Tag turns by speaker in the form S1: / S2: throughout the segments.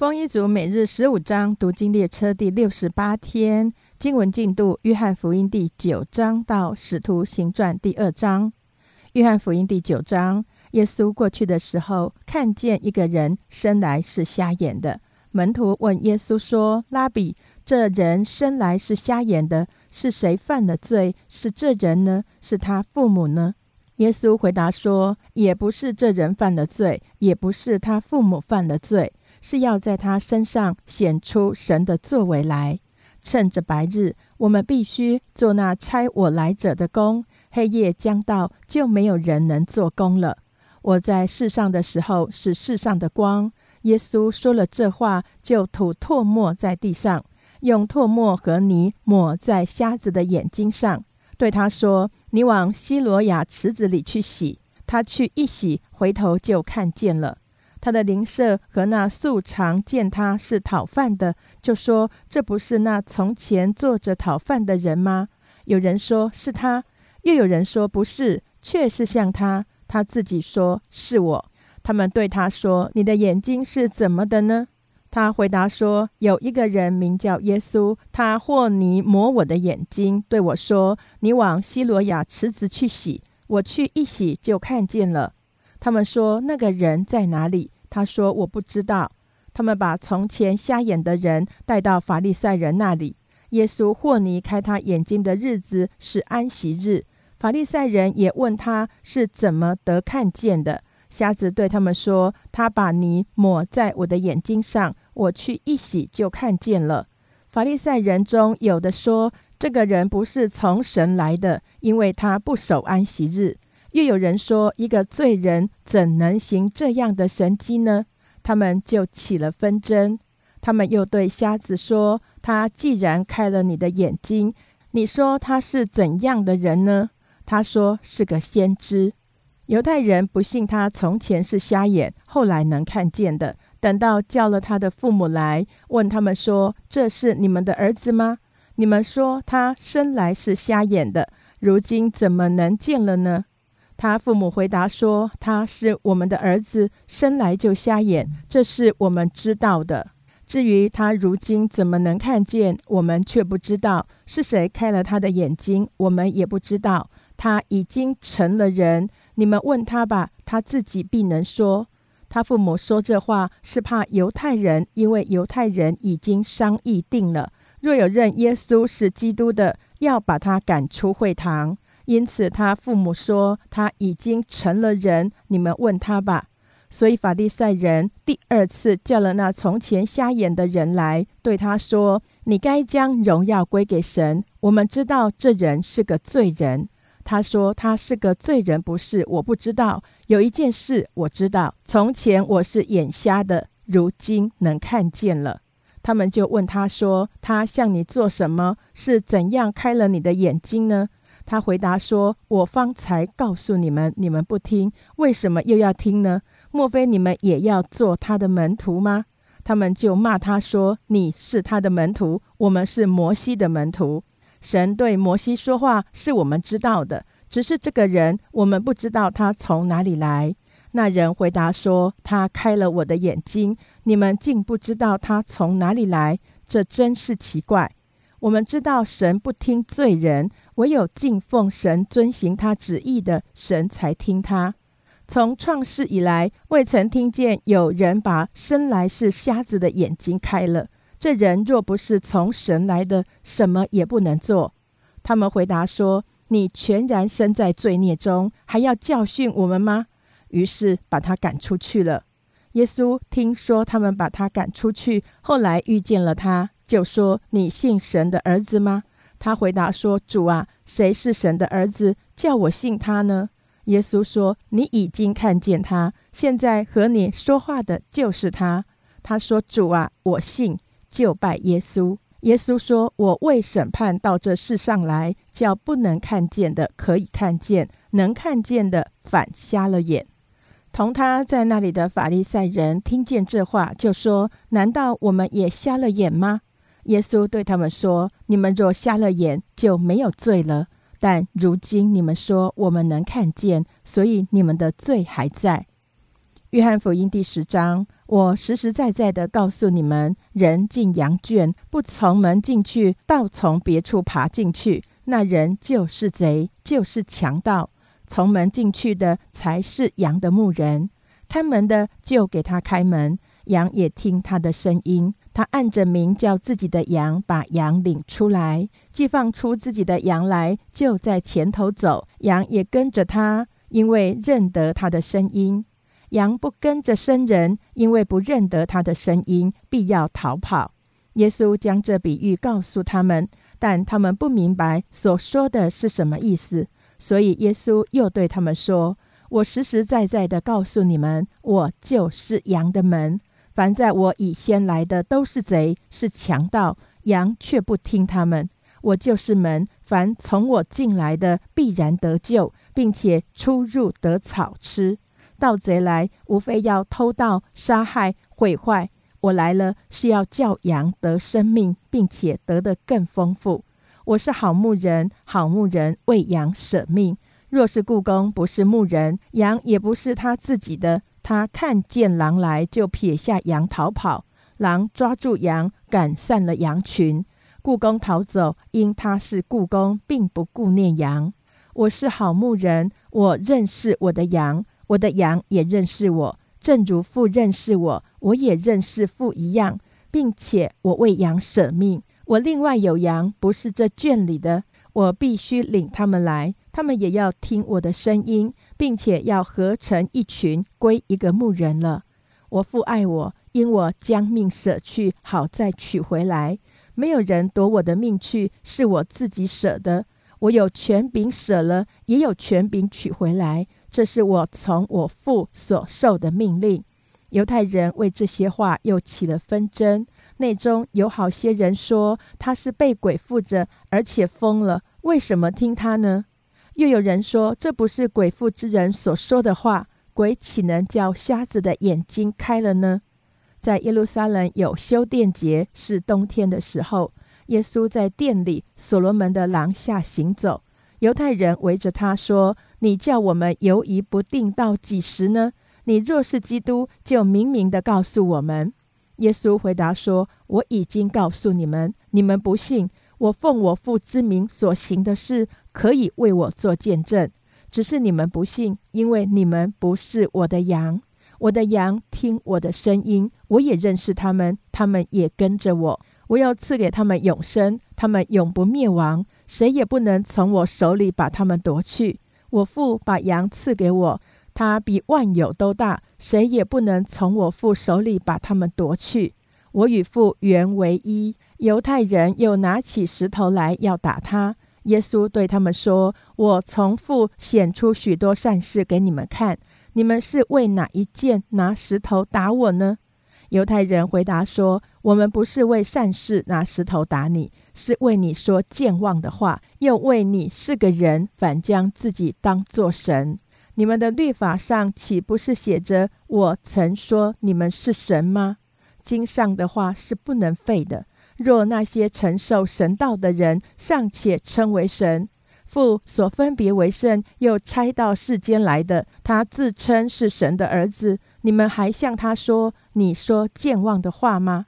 S1: 丰一族每日十五章读经列车第六十八天经文进度：约翰福音第九章到使徒行传第二章。约翰福音第九章，耶稣过去的时候，看见一个人生来是瞎眼的。门徒问耶稣说：“拉比，这人生来是瞎眼的，是谁犯了罪？是这人呢？是他父母呢？”耶稣回答说：“也不是这人犯了罪，也不是他父母犯了罪。”是要在他身上显出神的作为来。趁着白日，我们必须做那差我来者的工；黑夜将到，就没有人能做工了。我在世上的时候是世上的光。耶稣说了这话，就吐唾沫在地上，用唾沫和泥抹在瞎子的眼睛上，对他说：“你往西罗亚池子里去洗。”他去一洗，回头就看见了。他的邻舍和那素常见他是讨饭的，就说：“这不是那从前坐着讨饭的人吗？”有人说是他，又有人说不是，却是像他。他自己说是我。他们对他说：“你的眼睛是怎么的呢？”他回答说：“有一个人名叫耶稣，他和泥抹我的眼睛，对我说：‘你往西罗亚池子去洗。’我去一洗，就看见了。”他们说：“那个人在哪里？”他说：“我不知道。”他们把从前瞎眼的人带到法利赛人那里。耶稣或尼开他眼睛的日子是安息日。法利赛人也问他是怎么得看见的。瞎子对他们说：“他把泥抹在我的眼睛上，我去一洗就看见了。”法利赛人中有的说：“这个人不是从神来的，因为他不守安息日。”又有人说：“一个罪人怎能行这样的神迹呢？”他们就起了纷争。他们又对瞎子说：“他既然开了你的眼睛，你说他是怎样的人呢？”他说：“是个先知。”犹太人不信他从前是瞎眼，后来能看见的。等到叫了他的父母来，问他们说：“这是你们的儿子吗？你们说他生来是瞎眼的，如今怎么能见了呢？”他父母回答说：“他是我们的儿子，生来就瞎眼，这是我们知道的。至于他如今怎么能看见，我们却不知道是谁开了他的眼睛，我们也不知道。他已经成了人，你们问他吧，他自己必能说。他父母说这话是怕犹太人，因为犹太人已经商议定了，若有认耶稣是基督的，要把他赶出会堂。”因此，他父母说他已经成了人，你们问他吧。所以法利赛人第二次叫了那从前瞎眼的人来，对他说：“你该将荣耀归给神。我们知道这人是个罪人。”他说：“他是个罪人，不是？我不知道。有一件事我知道：从前我是眼瞎的，如今能看见了。”他们就问他说：“他向你做什么？是怎样开了你的眼睛呢？”他回答说：“我方才告诉你们，你们不听，为什么又要听呢？莫非你们也要做他的门徒吗？”他们就骂他说：“你是他的门徒，我们是摩西的门徒。神对摩西说话是我们知道的，只是这个人我们不知道他从哪里来。”那人回答说：“他开了我的眼睛，你们竟不知道他从哪里来，这真是奇怪。我们知道神不听罪人。”唯有敬奉神、遵行他旨意的神才听他。从创世以来，未曾听见有人把生来是瞎子的眼睛开了。这人若不是从神来的，什么也不能做。他们回答说：“你全然身在罪孽中，还要教训我们吗？”于是把他赶出去了。耶稣听说他们把他赶出去，后来遇见了他，就说：“你信神的儿子吗？”他回答说：“主啊，谁是神的儿子，叫我信他呢？”耶稣说：“你已经看见他，现在和你说话的就是他。”他说：“主啊，我信，就拜耶稣。”耶稣说：“我为审判到这世上来，叫不能看见的可以看见，能看见的反瞎了眼。”同他在那里的法利赛人听见这话，就说：“难道我们也瞎了眼吗？”耶稣对他们说：“你们若瞎了眼，就没有罪了。但如今你们说我们能看见，所以你们的罪还在。”约翰福音第十章，我实实在在的告诉你们：人进羊圈，不从门进去，倒从别处爬进去，那人就是贼，就是强盗。从门进去的才是羊的牧人，看门的就给他开门，羊也听他的声音。他按着名叫自己的羊，把羊领出来，既放出自己的羊来，就在前头走，羊也跟着他，因为认得他的声音。羊不跟着生人，因为不认得他的声音，必要逃跑。耶稣将这比喻告诉他们，但他们不明白所说的是什么意思，所以耶稣又对他们说：“我实实在在的告诉你们，我就是羊的门。凡在我以先来的都是贼，是强盗，羊却不听他们。我就是门，凡从我进来的必然得救，并且出入得草吃。”盗贼来，无非要偷盗、杀害、毁坏。我来了，是要叫羊得生命，并且得的更丰富。我是好牧人，好牧人为羊舍命。若是故宫不是牧人，羊也不是他自己的。他看见狼来，就撇下羊逃跑。狼抓住羊，赶散了羊群。故宫逃走，因他是故宫，并不顾念羊。我是好牧人，我认识我的羊。我的羊也认识我，正如父认识我，我也认识父一样，并且我为羊舍命。我另外有羊，不是这圈里的，我必须领他们来，他们也要听我的声音，并且要合成一群，归一个牧人了。我父爱我，因我将命舍去，好再取回来。没有人夺我的命去，是我自己舍的。我有权柄舍了，也有权柄取回来。这是我从我父所受的命令。犹太人为这些话又起了纷争，内中有好些人说他是被鬼附着，而且疯了，为什么听他呢？又有人说这不是鬼附之人所说的话，鬼岂能叫瞎子的眼睛开了呢？在耶路撒冷有修殿节，是冬天的时候，耶稣在殿里所罗门的廊下行走，犹太人围着他说。你叫我们犹疑不定到几时呢？你若是基督，就明明的告诉我们。耶稣回答说：“我已经告诉你们，你们不信。我奉我父之名所行的事，可以为我做见证。只是你们不信，因为你们不是我的羊。我的羊听我的声音，我也认识他们，他们也跟着我。我要赐给他们永生，他们永不灭亡，谁也不能从我手里把他们夺去。”我父把羊赐给我，他比万有都大，谁也不能从我父手里把他们夺去。我与父原为一。犹太人又拿起石头来要打他。耶稣对他们说：“我从父显出许多善事给你们看，你们是为哪一件拿石头打我呢？”犹太人回答说：“我们不是为善事拿石头打你。”是为你说健忘的话，又为你是个人，反将自己当作神。你们的律法上岂不是写着我曾说你们是神吗？经上的话是不能废的。若那些承受神道的人尚且称为神，父所分别为圣又差到世间来的，他自称是神的儿子，你们还向他说你说健忘的话吗？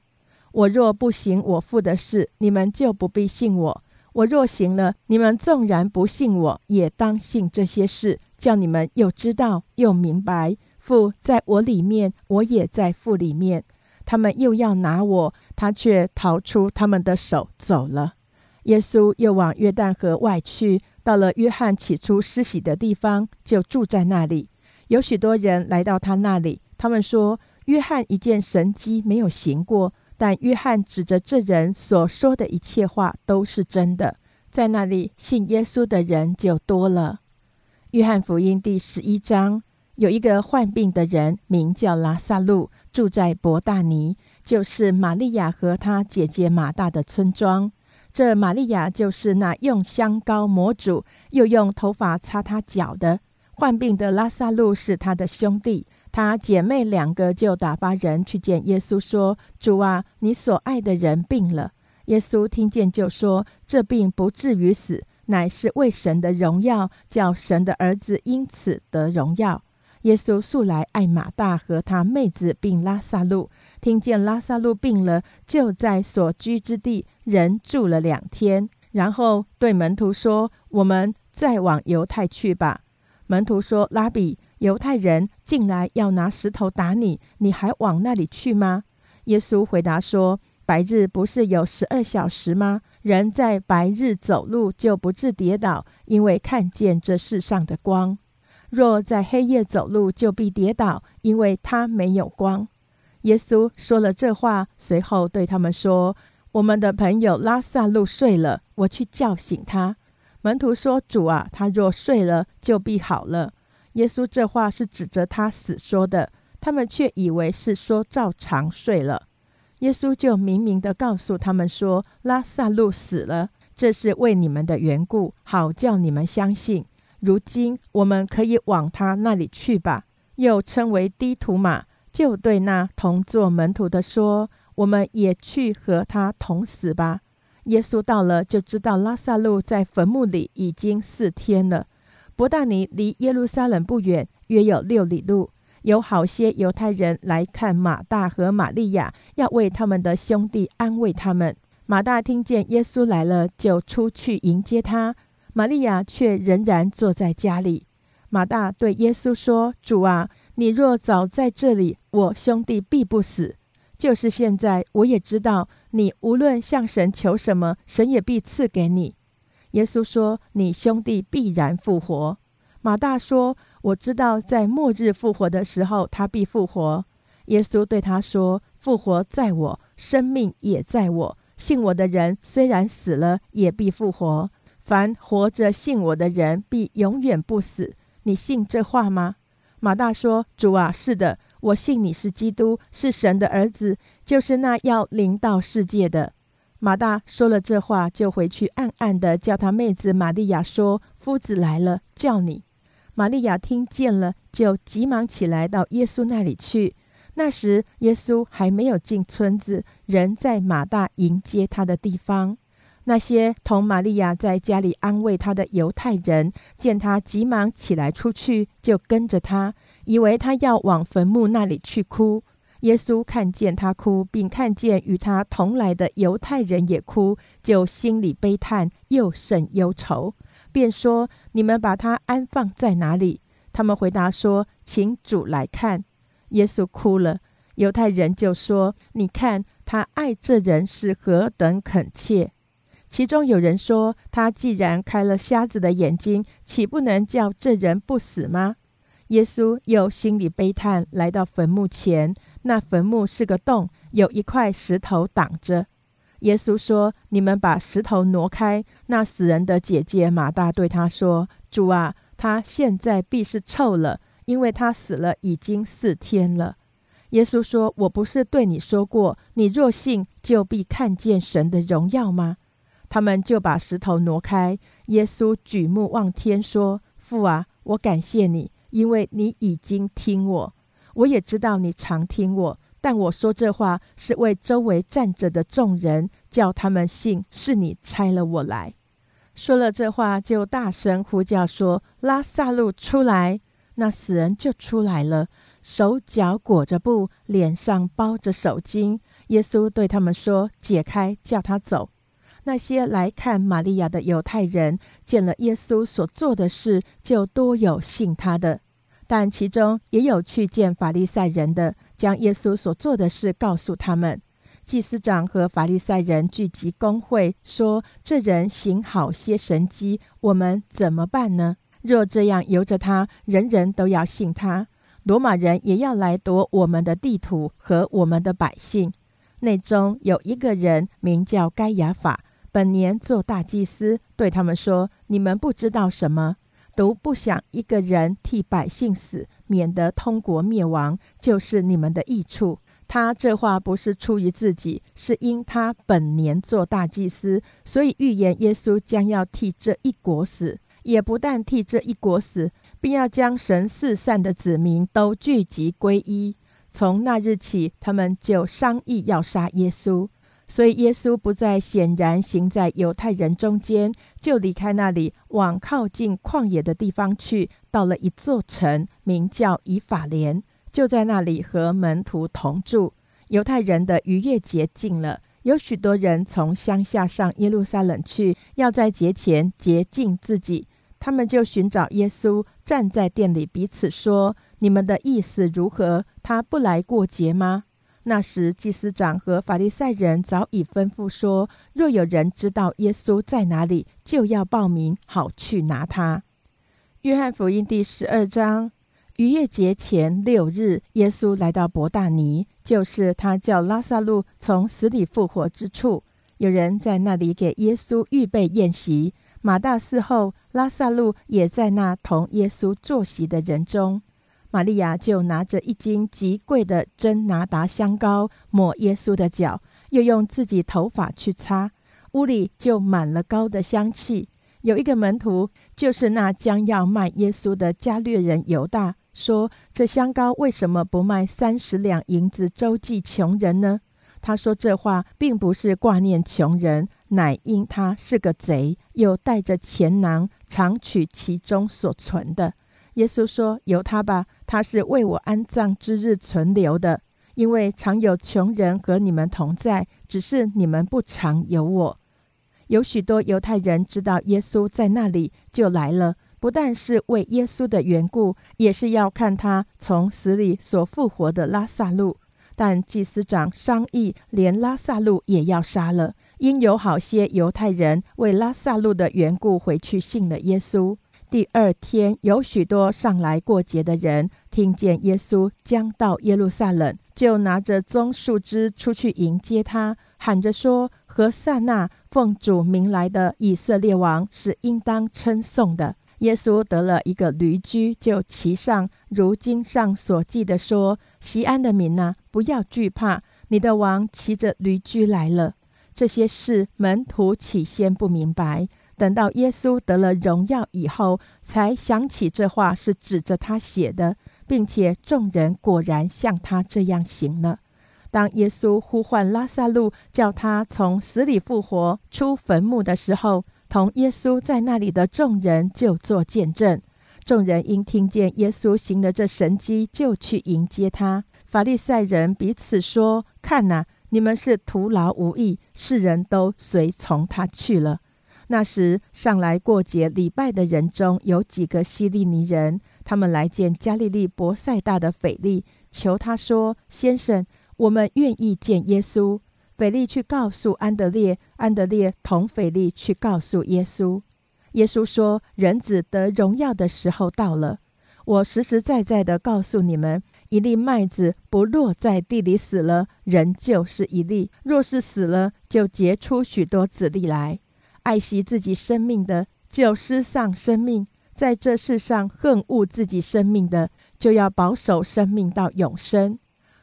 S1: 我若不行我父的事，你们就不必信我；我若行了，你们纵然不信我，也当信这些事，叫你们又知道又明白。父在我里面，我也在父里面。他们又要拿我，他却逃出他们的手走了。耶稣又往约旦河外去，到了约翰起初施洗的地方，就住在那里。有许多人来到他那里，他们说：约翰一件神迹没有行过。但约翰指着这人所说的一切话都是真的，在那里信耶稣的人就多了。约翰福音第十一章有一个患病的人，名叫拉萨路，住在伯大尼，就是玛利亚和她姐姐马大的村庄。这玛利亚就是那用香膏抹主，又用头发擦他脚的。患病的拉萨路是他的兄弟。他姐妹两个就打发人去见耶稣，说：“主啊，你所爱的人病了。”耶稣听见就说：“这病不至于死，乃是为神的荣耀，叫神的儿子因此得荣耀。”耶稣素来爱马大和他妹子，并拉萨路。听见拉萨路病了，就在所居之地人住了两天，然后对门徒说：“我们再往犹太去吧。”门徒说：“拉比，犹太人进来要拿石头打你，你还往那里去吗？”耶稣回答说：“白日不是有十二小时吗？人在白日走路就不致跌倒，因为看见这世上的光。”若在黑夜走路，就必跌倒，因为他没有光。耶稣说了这话，随后对他们说：“我们的朋友拉萨路睡了，我去叫醒他。”门徒说：“主啊，他若睡了，就必好了。”耶稣这话是指着他死说的，他们却以为是说照常睡了。耶稣就明明的告诉他们说：“拉萨路死了，这是为你们的缘故，好叫你们相信。”如今我们可以往他那里去吧，又称为低图马，就对那同做门徒的说：“我们也去和他同死吧。”耶稣到了，就知道拉萨路在坟墓里已经四天了。伯大尼离耶路撒冷不远，约有六里路。有好些犹太人来看马大和玛利亚，要为他们的兄弟安慰他们。马大听见耶稣来了，就出去迎接他。玛利亚却仍然坐在家里。马大对耶稣说：“主啊，你若早在这里，我兄弟必不死。就是现在，我也知道，你无论向神求什么，神也必赐给你。”耶稣说：“你兄弟必然复活。”马大说：“我知道，在末日复活的时候，他必复活。”耶稣对他说：“复活在我，生命也在我。信我的人，虽然死了，也必复活。”凡活着信我的人，必永远不死。你信这话吗？马大说：“主啊，是的，我信你是基督，是神的儿子，就是那要临到世界的。”马大说了这话，就回去暗暗的叫他妹子玛利亚说：“夫子来了，叫你。”玛利亚听见了，就急忙起来到耶稣那里去。那时耶稣还没有进村子，人在马大迎接他的地方。那些同玛利亚在家里安慰她的犹太人，见她急忙起来出去，就跟着她，以为她要往坟墓那里去哭。耶稣看见她哭，并看见与她同来的犹太人也哭，就心里悲叹，又甚忧愁，便说：“你们把他安放在哪里？”他们回答说：“请主来看。”耶稣哭了。犹太人就说：“你看他爱这人是何等恳切。”其中有人说：“他既然开了瞎子的眼睛，岂不能叫这人不死吗？”耶稣又心里悲叹，来到坟墓前。那坟墓是个洞，有一块石头挡着。耶稣说：“你们把石头挪开。”那死人的姐姐马大对他说：“主啊，他现在必是臭了，因为他死了已经四天了。”耶稣说：“我不是对你说过，你若信，就必看见神的荣耀吗？”他们就把石头挪开。耶稣举目望天，说：“父啊，我感谢你，因为你已经听我。我也知道你常听我，但我说这话是为周围站着的众人，叫他们信是你差了我来。”说了这话，就大声呼叫说：“拉萨路出来！”那死人就出来了，手脚裹着布，脸上包着手巾。耶稣对他们说：“解开，叫他走。”那些来看玛利亚的犹太人见了耶稣所做的事，就多有信他的；但其中也有去见法利赛人的，将耶稣所做的事告诉他们。祭司长和法利赛人聚集公会，说：“这人行好些神迹，我们怎么办呢？若这样由着他，人人都要信他，罗马人也要来夺我们的地土和我们的百姓。”内中有一个人名叫该亚法。本年做大祭司，对他们说：“你们不知道什么，独不想一个人替百姓死，免得通国灭亡，就是你们的益处。”他这话不是出于自己，是因他本年做大祭司，所以预言耶稣将要替这一国死，也不但替这一国死，并要将神四散的子民都聚集归一。从那日起，他们就商议要杀耶稣。所以耶稣不再显然行在犹太人中间，就离开那里，往靠近旷野的地方去，到了一座城，名叫以法莲，就在那里和门徒同住。犹太人的逾越节近了，有许多人从乡下上耶路撒冷去，要在节前洁净自己。他们就寻找耶稣，站在店里彼此说：“你们的意思如何？他不来过节吗？”那时，祭司长和法利赛人早已吩咐说：“若有人知道耶稣在哪里，就要报名，好去拿他。”约翰福音第十二章，逾越节前六日，耶稣来到伯大尼，就是他叫拉萨路从死里复活之处。有人在那里给耶稣预备宴席，马大伺候，拉萨路也在那同耶稣坐席的人中。玛利亚就拿着一斤极贵的真拿达香膏抹耶稣的脚，又用自己头发去擦，屋里就满了膏的香气。有一个门徒，就是那将要卖耶稣的加略人犹大，说：“这香膏为什么不卖三十两银子周济穷人呢？”他说这话并不是挂念穷人，乃因他是个贼，又带着钱囊，常取其中所存的。耶稣说：“由他吧，他是为我安葬之日存留的。因为常有穷人和你们同在，只是你们不常有我。有许多犹太人知道耶稣在那里，就来了，不但是为耶稣的缘故，也是要看他从死里所复活的拉萨路。但祭司长商议，连拉萨路也要杀了，因有好些犹太人为拉萨路的缘故回去信了耶稣。”第二天，有许多上来过节的人，听见耶稣将到耶路撒冷，就拿着棕树枝出去迎接他，喊着说：“何塞纳，奉主名来的以色列王是应当称颂的。”耶稣得了一个驴驹，就骑上。如经上所记的说：“西安的民呐，不要惧怕，你的王骑着驴驹来了。”这些事门徒起先不明白。等到耶稣得了荣耀以后，才想起这话是指着他写的，并且众人果然像他这样行了。当耶稣呼唤拉萨路，叫他从死里复活出坟墓的时候，同耶稣在那里的众人就做见证。众人因听见耶稣行了这神迹，就去迎接他。法利赛人彼此说：“看哪，你们是徒劳无益，世人都随从他去了。”那时上来过节礼拜的人中有几个希利尼人，他们来见加利利伯赛大的腓力，求他说：“先生，我们愿意见耶稣。”腓力去告诉安德烈，安德烈同腓力去告诉耶稣。耶稣说：“人子得荣耀的时候到了。我实实在在的告诉你们，一粒麦子不落在地里死了，人就是一粒；若是死了，就结出许多子粒来。”爱惜自己生命的，就失丧生命；在这世上恨恶自己生命的，就要保守生命到永生。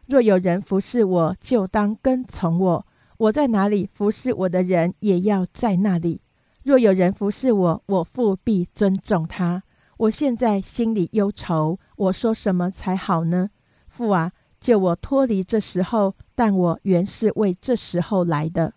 S1: 若有人服侍我，就当跟从我；我在哪里，服侍我的人也要在那里。若有人服侍我，我父必尊重他。我现在心里忧愁，我说什么才好呢？父啊，救我脱离这时候，但我原是为这时候来的。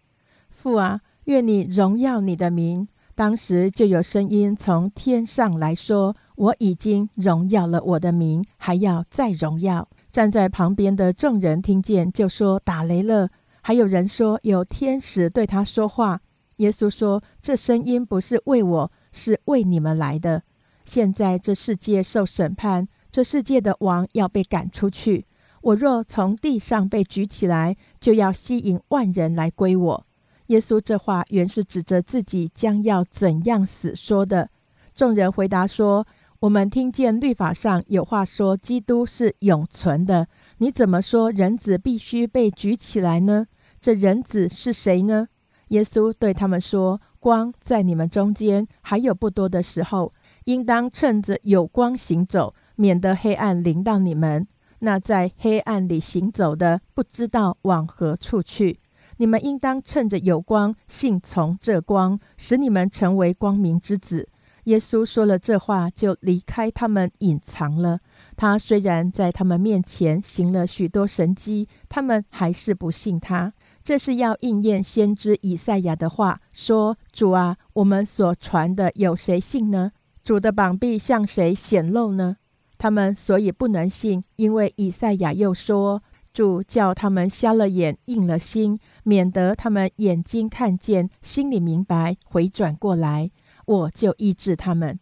S1: 父啊。愿你荣耀你的名。当时就有声音从天上来说：“我已经荣耀了我的名，还要再荣耀。”站在旁边的众人听见，就说：“打雷了。”还有人说：“有天使对他说话。”耶稣说：“这声音不是为我，是为你们来的。现在这世界受审判，这世界的王要被赶出去。我若从地上被举起来，就要吸引万人来归我。”耶稣这话原是指着自己将要怎样死说的。众人回答说：“我们听见律法上有话说，基督是永存的。你怎么说人子必须被举起来呢？这人子是谁呢？”耶稣对他们说：“光在你们中间还有不多的时候，应当趁着有光行走，免得黑暗临到你们。那在黑暗里行走的，不知道往何处去。”你们应当趁着有光，信从这光，使你们成为光明之子。耶稣说了这话，就离开他们，隐藏了。他虽然在他们面前行了许多神迹，他们还是不信他。这是要应验先知以赛亚的话，说：“主啊，我们所传的有谁信呢？”主的膀臂向谁显露呢？他们所以不能信，因为以赛亚又说：“主叫他们瞎了眼，硬了心，免得他们眼睛看见，心里明白，回转过来，我就医治他们。”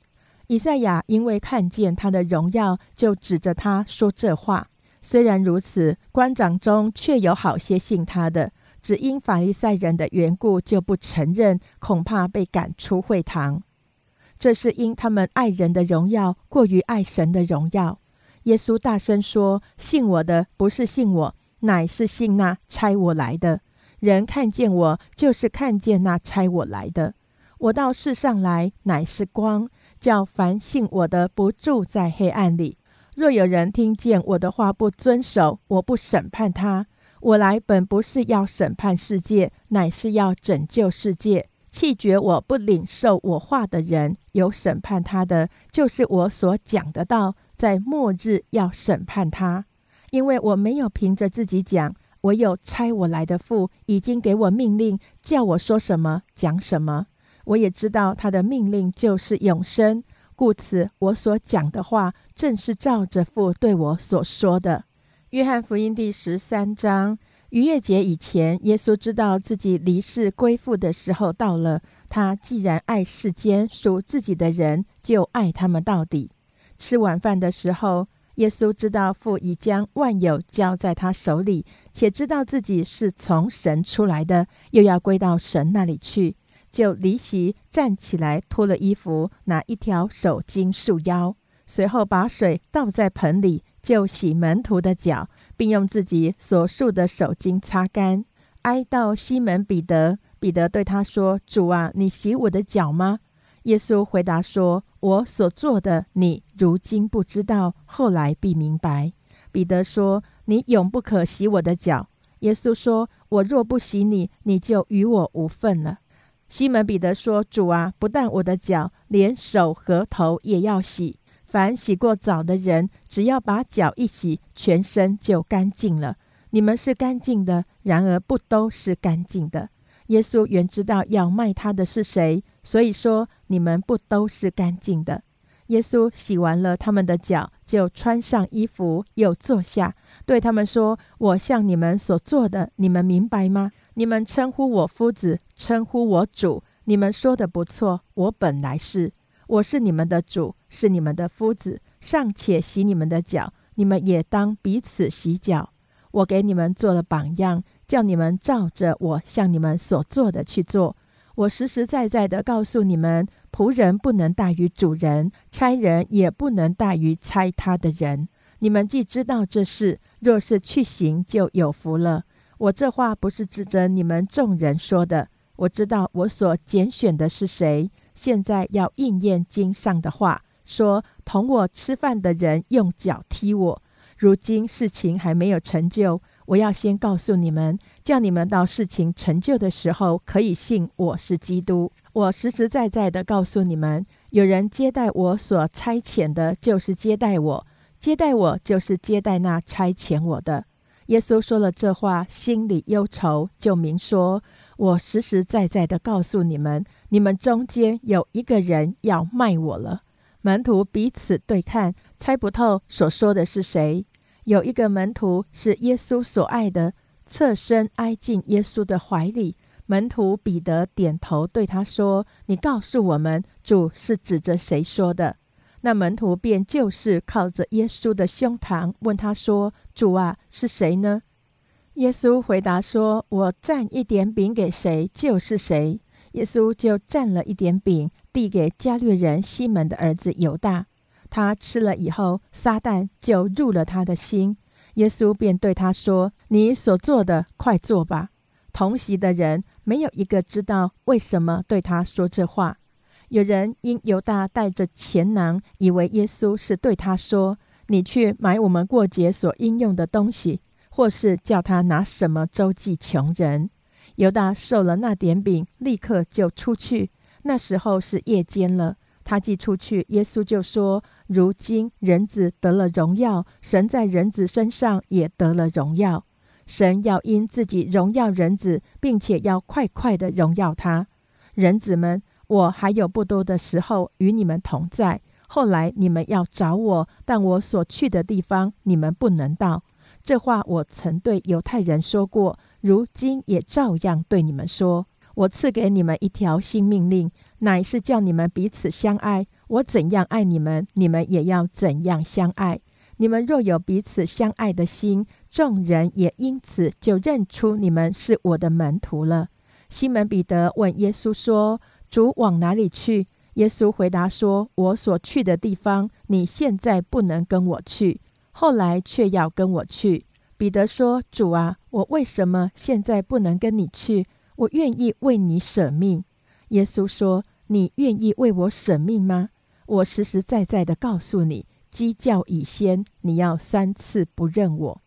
S1: 以赛亚因为看见他的荣耀，就指着他说这话。虽然如此，官长中却有好些信他的，只因法利赛人的缘故，就不承认，恐怕被赶出会堂。这是因他们爱人的荣耀过于爱神的荣耀。耶稣大声说：“信我的，不是信我，乃是信那差我来的。人看见我，就是看见那差我来的。我到世上来，乃是光。”叫凡信我的不住在黑暗里。若有人听见我的话不遵守，我不审判他。我来本不是要审判世界，乃是要拯救世界。弃绝我不领受我话的人，有审判他的，就是我所讲的道，在末日要审判他。因为我没有凭着自己讲，我有差我来的父已经给我命令，叫我说什么讲什么。我也知道他的命令就是永生，故此我所讲的话正是照着父对我所说的。约翰福音第十三章，逾越节以前，耶稣知道自己离世归父的时候到了。他既然爱世间属自己的人，就爱他们到底。吃晚饭的时候，耶稣知道父已将万有交在他手里，且知道自己是从神出来的，又要归到神那里去。就离席站起来，脱了衣服，拿一条手巾束腰，随后把水倒在盆里，就洗门徒的脚，并用自己所束的手巾擦干。挨到西门彼得，彼得对他说：“主啊，你洗我的脚吗？”耶稣回答说：“我所做的，你如今不知道，后来必明白。”彼得说：“你永不可洗我的脚。”耶稣说：“我若不洗你，你就与我无份了。”西门彼得说：“主啊，不但我的脚，连手和头也要洗。凡洗过澡的人，只要把脚一洗，全身就干净了。你们是干净的，然而不都是干净的。耶稣原知道要卖他的是谁，所以说你们不都是干净的。耶稣洗完了他们的脚，就穿上衣服，又坐下，对他们说：我向你们所做的，你们明白吗？”你们称呼我夫子，称呼我主，你们说的不错。我本来是，我是你们的主，是你们的夫子，尚且洗你们的脚，你们也当彼此洗脚。我给你们做了榜样，叫你们照着我向你们所做的去做。我实实在在的告诉你们，仆人不能大于主人，差人也不能大于差他的人。你们既知道这事，若是去行，就有福了。我这话不是指着你们众人说的。我知道我所拣选的是谁。现在要应验经上的话，说同我吃饭的人用脚踢我。如今事情还没有成就，我要先告诉你们，叫你们到事情成就的时候，可以信我是基督。我实实在在的告诉你们，有人接待我所差遣的，就是接待我；接待我，就是接待那差遣我的。耶稣说了这话，心里忧愁，就明说：“我实实在在的告诉你们，你们中间有一个人要卖我了。”门徒彼此对看，猜不透所说的是谁。有一个门徒是耶稣所爱的，侧身挨进耶稣的怀里。门徒彼得点头对他说：“你告诉我们，主是指着谁说的？”那门徒便就是靠着耶稣的胸膛，问他说：“主啊，是谁呢？”耶稣回答说：“我蘸一点饼给谁，就是谁。”耶稣就蘸了一点饼，递给加略人西门的儿子犹大。他吃了以后，撒旦就入了他的心。耶稣便对他说：“你所做的，快做吧。”同席的人没有一个知道为什么对他说这话。有人因犹大带着钱囊，以为耶稣是对他说：“你去买我们过节所应用的东西，或是叫他拿什么周济穷人。”犹大受了那点饼，立刻就出去。那时候是夜间了。他既出去，耶稣就说：“如今人子得了荣耀，神在人子身上也得了荣耀。神要因自己荣耀人子，并且要快快的荣耀他。人子们。”我还有不多的时候与你们同在。后来你们要找我，但我所去的地方你们不能到。这话我曾对犹太人说过，如今也照样对你们说。我赐给你们一条新命令，乃是叫你们彼此相爱。我怎样爱你们，你们也要怎样相爱。你们若有彼此相爱的心，众人也因此就认出你们是我的门徒了。西门彼得问耶稣说：“主往哪里去？”耶稣回答说：“我所去的地方，你现在不能跟我去，后来却要跟我去。”彼得说：“主啊，我为什么现在不能跟你去？”我愿意为你舍命，耶稣说：“你愿意为我舍命吗？”我实实在在的告诉你，鸡叫已先，你要三次不认我。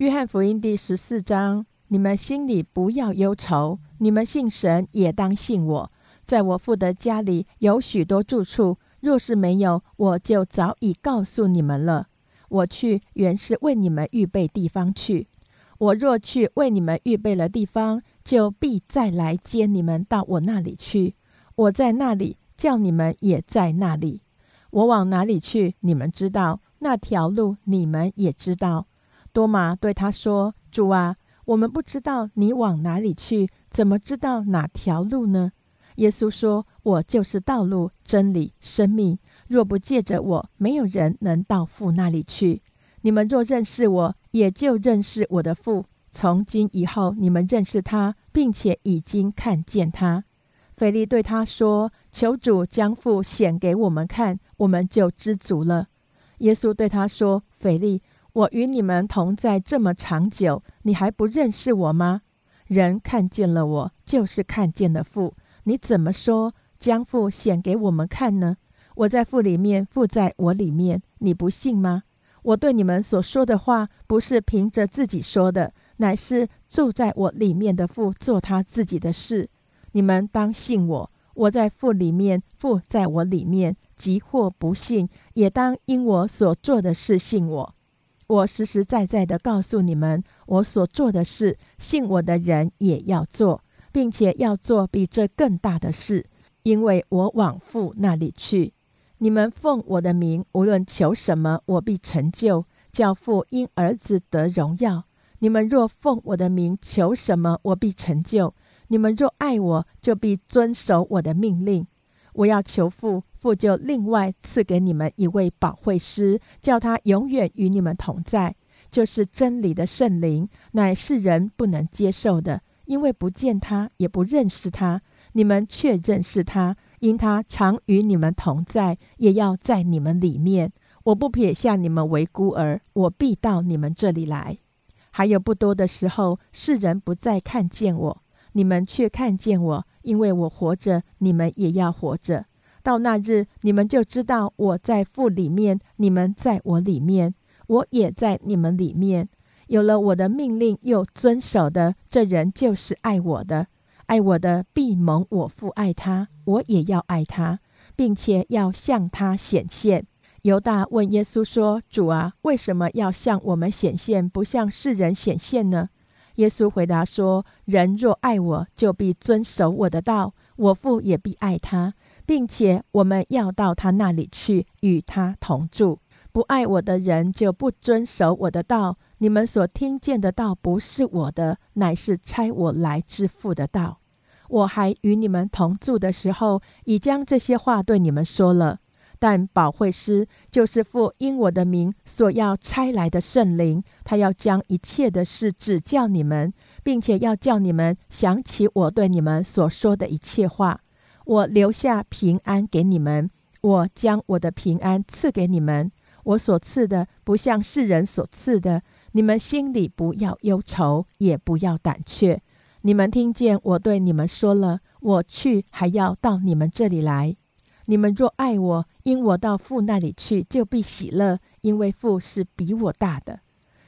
S1: 约翰福音第十四章：你们心里不要忧愁，你们信神也当信我。在我父的家里有许多住处，若是没有，我就早已告诉你们了。我去原是为你们预备地方去。我若去为你们预备了地方，就必再来接你们到我那里去。我在那里，叫你们也在那里。我往哪里去，你们知道；那条路你们也知道。多马对他说：“主啊，我们不知道你往哪里去，怎么知道哪条路呢？”耶稣说：“我就是道路、真理、生命。若不借着我，没有人能到父那里去。你们若认识我，也就认识我的父。从今以后，你们认识他，并且已经看见他。腓力对他说：“求主将父显给我们看，我们就知足了。”耶稣对他说：“腓力，我与你们同在这么长久，你还不认识我吗？人看见了我，就是看见了父。你怎么说将父显给我们看呢？我在父里面，父在我里面，你不信吗？”我对你们所说的话，不是凭着自己说的，乃是住在我里面的父做他自己的事。你们当信我，我在父里面，父在我里面。即或不信，也当因我所做的事信我。我实实在在的告诉你们，我所做的事，信我的人也要做，并且要做比这更大的事，因为我往父那里去。你们奉我的名，无论求什么，我必成就，叫父因儿子得荣耀。你们若奉我的名求什么，我必成就。你们若爱我，就必遵守我的命令。我要求父，父就另外赐给你们一位保惠师，叫他永远与你们同在，就是真理的圣灵，乃是人不能接受的，因为不见他，也不认识他。你们却认识他。因他常与你们同在，也要在你们里面。我不撇下你们为孤儿，我必到你们这里来。还有不多的时候，世人不再看见我，你们却看见我，因为我活着，你们也要活着。到那日，你们就知道我在父里面，你们在我里面，我也在你们里面。有了我的命令又遵守的，这人就是爱我的。爱我的必蒙我父爱他，我也要爱他，并且要向他显现。犹大问耶稣说：“主啊，为什么要向我们显现，不向世人显现呢？”耶稣回答说：“人若爱我，就必遵守我的道，我父也必爱他，并且我们要到他那里去，与他同住。不爱我的人，就不遵守我的道。你们所听见的道，不是我的，乃是差我来之父的道。”我还与你们同住的时候，已将这些话对你们说了。但保惠师就是父因我的名所要差来的圣灵，他要将一切的事指教你们，并且要叫你们想起我对你们所说的一切话。我留下平安给你们，我将我的平安赐给你们。我所赐的不像世人所赐的，你们心里不要忧愁，也不要胆怯。你们听见我对你们说了，我去还要到你们这里来。你们若爱我，因我到父那里去，就必喜乐，因为父是比我大的。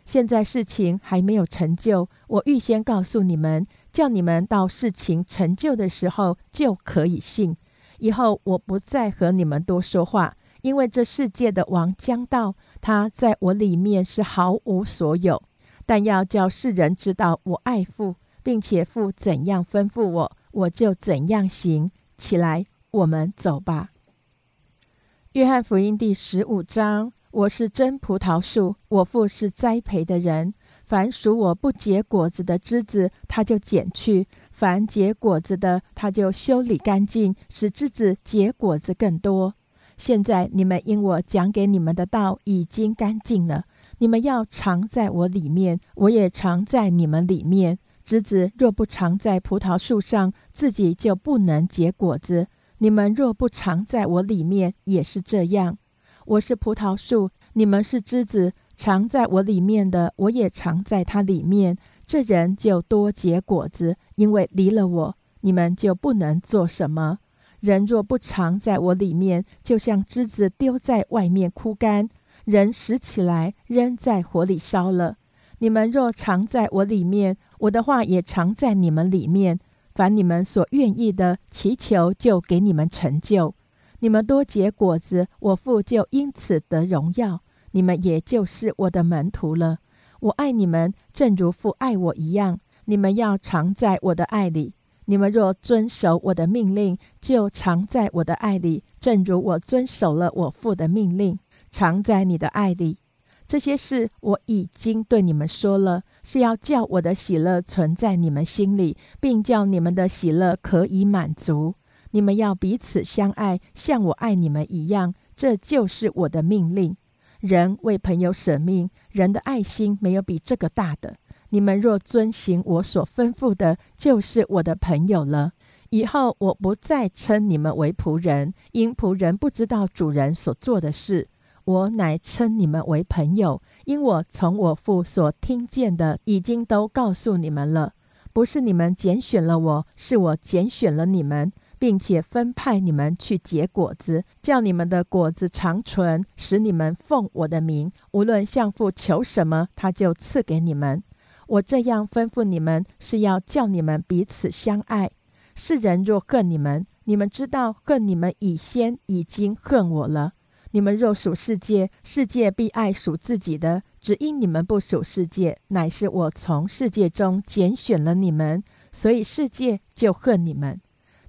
S1: 现在事情还没有成就，我预先告诉你们，叫你们到事情成就的时候就可以信。以后我不再和你们多说话，因为这世界的王将到，他在我里面是毫无所有，但要叫世人知道我爱父。并且父怎样吩咐我，我就怎样行。起来，我们走吧。约翰福音第十五章：我是真葡萄树，我父是栽培的人。凡属我不结果子的枝子，他就剪去；凡结果子的，他就修理干净，使枝子结果子更多。现在你们因我讲给你们的道已经干净了，你们要藏在我里面，我也藏在你们里面。枝子若不藏在葡萄树上，自己就不能结果子。你们若不藏在我里面，也是这样。我是葡萄树，你们是枝子。藏在我里面的，我也藏在他里面。这人就多结果子，因为离了我，你们就不能做什么。人若不藏在我里面，就像枝子丢在外面枯干；人拾起来扔在火里烧了。你们若藏在我里面，我的话也藏在你们里面。凡你们所愿意的，祈求就给你们成就。你们多结果子，我父就因此得荣耀。你们也就是我的门徒了。我爱你们，正如父爱我一样。你们要常在我的爱里。你们若遵守我的命令，就常在我的爱里，正如我遵守了我父的命令，常在你的爱里。这些事我已经对你们说了，是要叫我的喜乐存在你们心里，并叫你们的喜乐可以满足。你们要彼此相爱，像我爱你们一样。这就是我的命令。人为朋友舍命，人的爱心没有比这个大的。你们若遵行我所吩咐的，就是我的朋友了。以后我不再称你们为仆人，因仆人不知道主人所做的事。我乃称你们为朋友，因我从我父所听见的，已经都告诉你们了。不是你们拣选了我，是我拣选了你们。并且分派你们去结果子，叫你们的果子长存，使你们奉我的名，无论向父求什么，他就赐给你们。我这样吩咐你们，是要叫你们彼此相爱。世人若恨你们，你们知道恨你们以先已经恨我了。你们若属世界，世界必爱属自己的；只因你们不属世界，乃是我从世界中拣选了你们，所以世界就恨你们。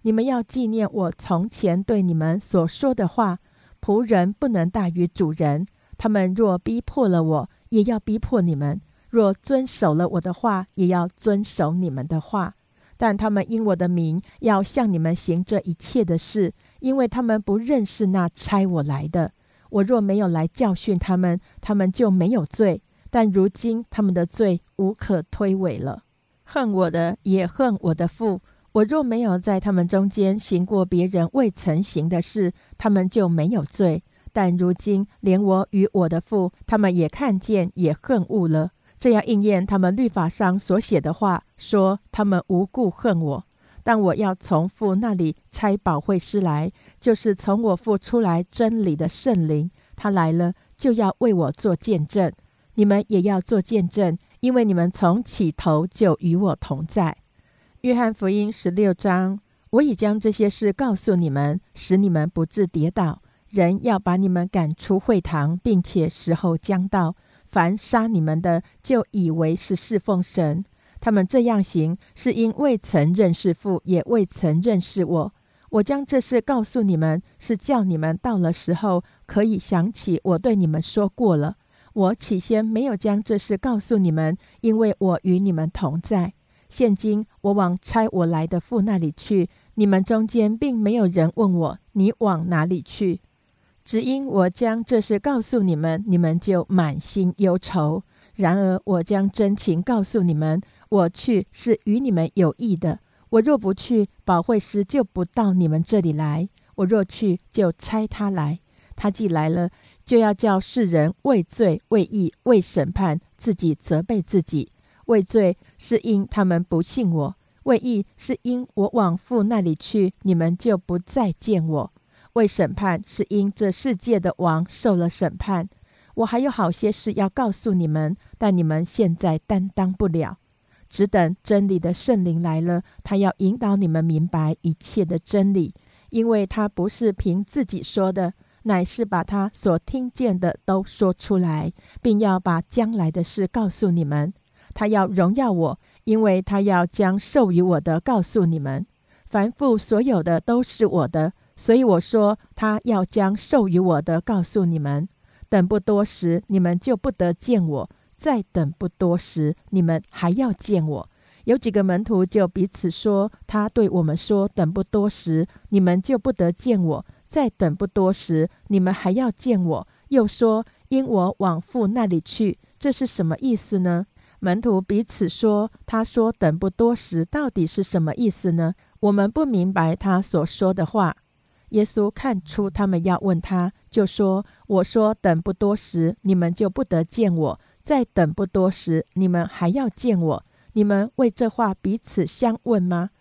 S1: 你们要纪念我从前对你们所说的话：仆人不能大于主人。他们若逼迫了我，也要逼迫你们；若遵守了我的话，也要遵守你们的话。但他们因我的名要向你们行这一切的事，因为他们不认识那差我来的。我若没有来教训他们，他们就没有罪；但如今他们的罪无可推诿了。恨我的也恨我的父。我若没有在他们中间行过别人未曾行的事，他们就没有罪。但如今连我与我的父，他们也看见，也恨恶了。这样应验他们律法上所写的话，说他们无故恨我。但我要从父那里差保惠师来，就是从我父出来真理的圣灵。他来了，就要为我做见证。你们也要做见证，因为你们从起头就与我同在。约翰福音十六章，我已将这些事告诉你们，使你们不致跌倒。人要把你们赶出会堂，并且时候将到，凡杀你们的，就以为是侍奉神。他们这样行，是因未曾认识父，也未曾认识我。我将这事告诉你们，是叫你们到了时候，可以想起我对你们说过了。我起先没有将这事告诉你们，因为我与你们同在。现今我往差我来的父那里去，你们中间并没有人问我你往哪里去，只因我将这事告诉你们，你们就满心忧愁。然而我将真情告诉你们，我去是与你们有益的。我若不去，保惠师就不到你们这里来；我若去，就差他来。他既来了，就要叫世人为罪、为义、为审判，自己责备自己。为罪是因他们不信我；为义是因我往父那里去，你们就不再见我；为审判是因这世界的王受了审判。我还有好些事要告诉你们，但你们现在担当不了。只等真理的圣灵来了，他要引导你们明白一切的真理，因为他不是凭自己说的，乃是把他所听见的都说出来，并要把将来的事告诉你们。他要荣耀我，因为他要将授予我的告诉你们。凡父所有的都是我的，所以我说他要将授予我的告诉你们。等不多时，你们就不得见我；再等不多时，你们还要见我。有几个门徒就彼此说：“他对我们说，等不多时，你们就不得见我；再等不多时，你们还要见我。”又说：“因我往父那里去。”这是什么意思呢？门徒彼此说：“他说等不多时，到底是什么意思呢？”我们不明白他所说的话。耶稣看出他们要问他，就说：“我说等不多时，你们就不得见我；再等不多时，你们还要见我。你们为这话彼此相问吗？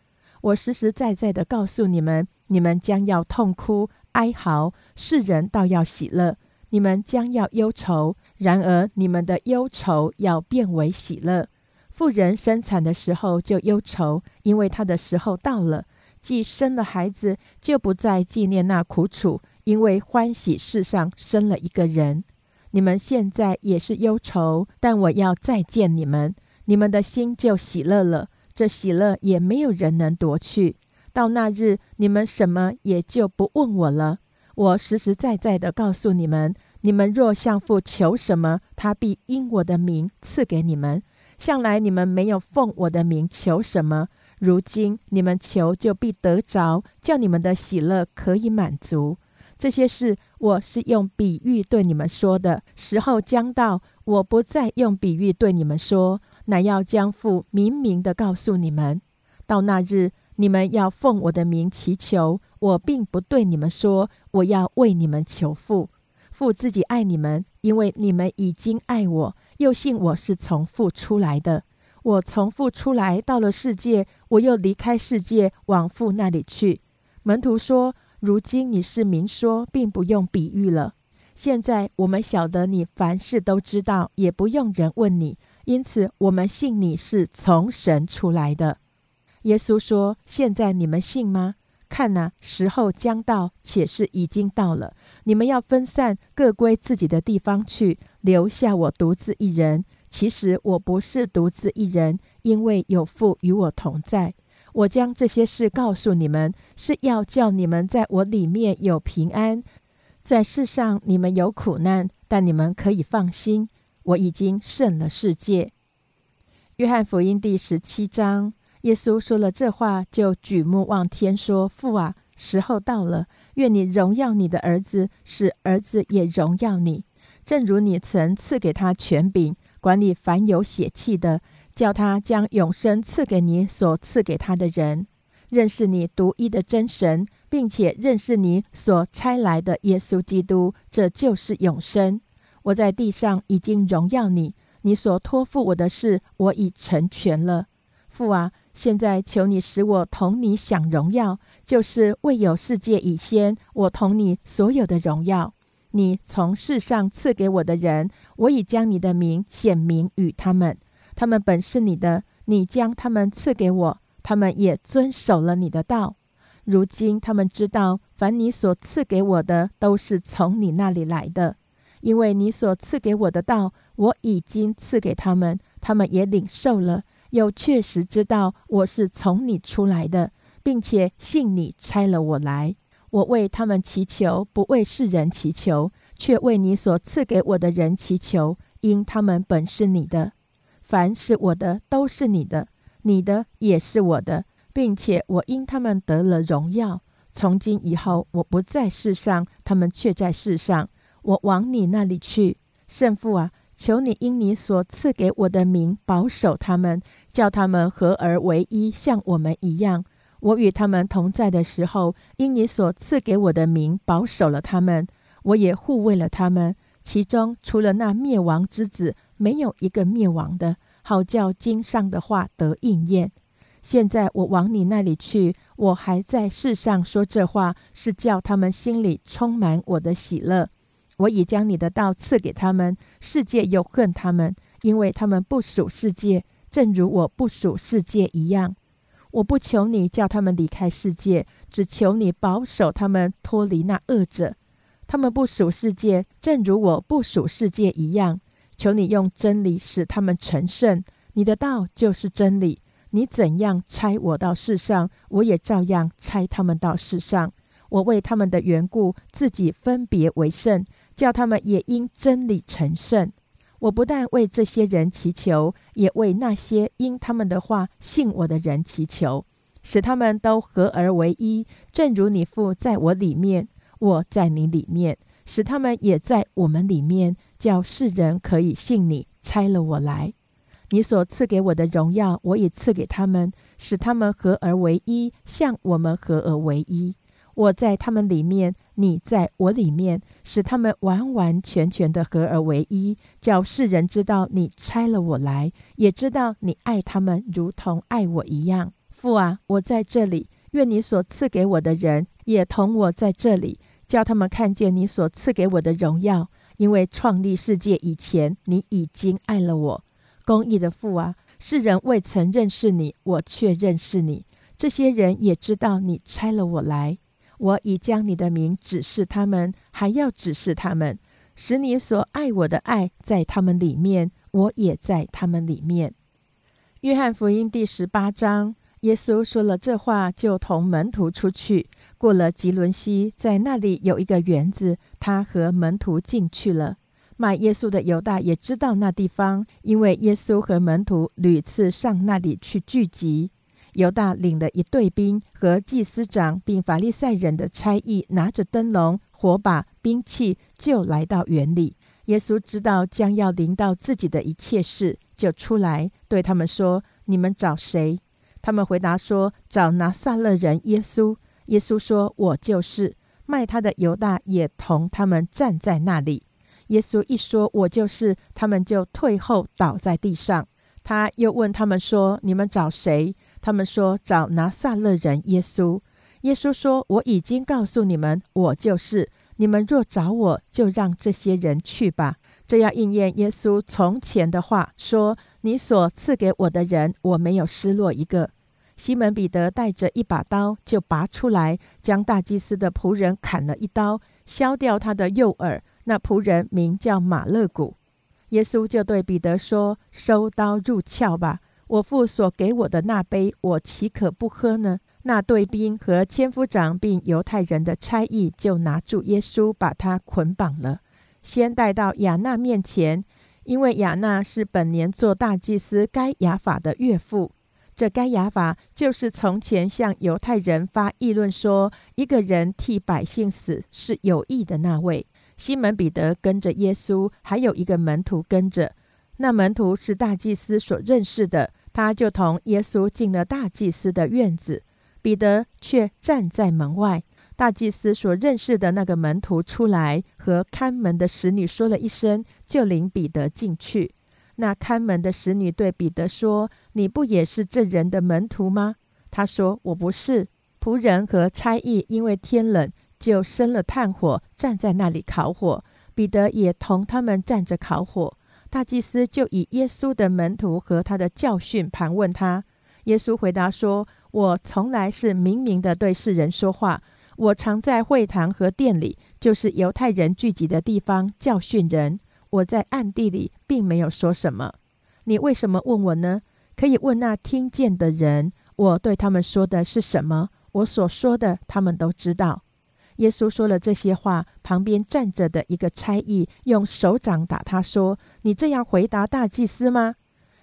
S1: 我实实在在的告诉你们，你们将要痛哭哀嚎，世人倒要喜乐；你们将要忧愁，然而你们的忧愁要变为喜乐。妇人生产的时候就忧愁，因为她的时候到了。”既生了孩子，就不再纪念那苦楚，因为欢喜世上生了一个人。你们现在也是忧愁，但我要再见你们，你们的心就喜乐了。这喜乐也没有人能夺去。到那日，你们什么也就不问我了。我实实在在的告诉你们：你们若向父求什么，他必因我的名赐给你们。向来你们没有奉我的名求什么。如今你们求就必得着，叫你们的喜乐可以满足。这些事我是用比喻对你们说的。时候将到，我不再用比喻对你们说，乃要将父明明的告诉你们。到那日，你们要奉我的名祈求，我并不对你们说，我要为你们求父。父自己爱你们，因为你们已经爱我，又信我是从父出来的。我从父出来，到了世界，我又离开世界，往父那里去。门徒说：“如今你是明说，并不用比喻了。现在我们晓得你凡事都知道，也不用人问你，因此我们信你是从神出来的。”耶稣说：“现在你们信吗？看呐，时候将到，且是已经到了。你们要分散，各归自己的地方去，留下我独自一人。”其实我不是独自一人，因为有父与我同在。我将这些事告诉你们，是要叫你们在我里面有平安。在世上你们有苦难，但你们可以放心，我已经胜了世界。约翰福音第十七章，耶稣说了这话，就举目望天，说：“父啊，时候到了，愿你荣耀你的儿子，使儿子也荣耀你，正如你曾赐给他权柄。”管理凡有血气的，叫他将永生赐给你所赐给他的人，认识你独一的真神，并且认识你所差来的耶稣基督，这就是永生。我在地上已经荣耀你，你所托付我的事，我已成全了。父啊，现在求你使我同你享荣耀，就是未有世界以先，我同你所有的荣耀。你从世上赐给我的人，我已将你的名显明与他们。他们本是你的，你将他们赐给我，他们也遵守了你的道。如今他们知道，凡你所赐给我的，都是从你那里来的。因为你所赐给我的道，我已经赐给他们，他们也领受了，又确实知道我是从你出来的，并且信你差了我来。我为他们祈求，不为世人祈求，却为你所赐给我的人祈求，因他们本是你的。凡是我的，都是你的；你的也是我的，并且我因他们得了荣耀。从今以后，我不在世上，他们却在世上。我往你那里去，圣父啊，求你因你所赐给我的名保守他们，叫他们合而为一，像我们一样。我与他们同在的时候，因你所赐给我的名，保守了他们，我也护卫了他们。其中除了那灭亡之子，没有一个灭亡的，好叫经上的话得应验。现在我往你那里去，我还在世上说这话，是叫他们心里充满我的喜乐。我已将你的道赐给他们，世界又恨他们，因为他们不属世界，正如我不属世界一样。我不求你叫他们离开世界，只求你保守他们脱离那恶者。他们不属世界，正如我不属世界一样。求你用真理使他们成圣。你的道就是真理。你怎样差我到世上，我也照样差他们到世上。我为他们的缘故，自己分别为圣，叫他们也因真理成圣。我不但为这些人祈求，也为那些因他们的话信我的人祈求，使他们都合而为一，正如你父在我里面，我在你里面，使他们也在我们里面，叫世人可以信你拆了我来。你所赐给我的荣耀，我也赐给他们，使他们合而为一，像我们合而为一。我在他们里面，你在我里面，使他们完完全全的合而为一，叫世人知道你差了我来，也知道你爱他们如同爱我一样。父啊，我在这里，愿你所赐给我的人也同我在这里，叫他们看见你所赐给我的荣耀。因为创立世界以前，你已经爱了我。公义的父啊，世人未曾认识你，我却认识你。这些人也知道你差了我来。我已将你的名指示他们，还要指示他们，使你所爱我的爱在他们里面，我也在他们里面。约翰福音第十八章，耶稣说了这话，就同门徒出去，过了吉伦西，在那里有一个园子，他和门徒进去了。卖耶稣的犹大也知道那地方，因为耶稣和门徒屡次上那里去聚集。犹大领了一队兵和祭司长并法利赛人的差役，拿着灯笼、火把、兵器，就来到园里。耶稣知道将要临到自己的一切事，就出来对他们说：“你们找谁？”他们回答说：“找拿撒勒人耶稣。”耶稣说：“我就是。”卖他的犹大也同他们站在那里。耶稣一说“我就是”，他们就退后倒在地上。他又问他们说：“你们找谁？”他们说：“找拿撒勒人耶稣。”耶稣说：“我已经告诉你们，我就是。你们若找我，就让这些人去吧。”这样应验耶稣从前的话，说：“你所赐给我的人，我没有失落一个。”西门彼得带着一把刀，就拔出来，将大祭司的仆人砍了一刀，削掉他的右耳。那仆人名叫马勒古。耶稣就对彼得说：“收刀入鞘吧。我父所给我的那杯，我岂可不喝呢？”那队兵和千夫长并犹太人的差役就拿住耶稣，把他捆绑了，先带到亚纳面前，因为亚纳是本年做大祭司该亚法的岳父。这该亚法就是从前向犹太人发议论说，一个人替百姓死是有益的那位。西门彼得跟着耶稣，还有一个门徒跟着。那门徒是大祭司所认识的，他就同耶稣进了大祭司的院子。彼得却站在门外。大祭司所认识的那个门徒出来，和看门的使女说了一声，就领彼得进去。那看门的使女对彼得说：“你不也是这人的门徒吗？”他说：“我不是。”仆人和差役因为天冷。就生了炭火，站在那里烤火。彼得也同他们站着烤火。大祭司就以耶稣的门徒和他的教训盘问他。耶稣回答说：“我从来是明明的对世人说话。我常在会堂和殿里，就是犹太人聚集的地方教训人。我在暗地里并没有说什么。你为什么问我呢？可以问那听见的人。我对他们说的是什么？我所说的，他们都知道。”耶稣说了这些话，旁边站着的一个差役用手掌打他，说：“你这样回答大祭司吗？”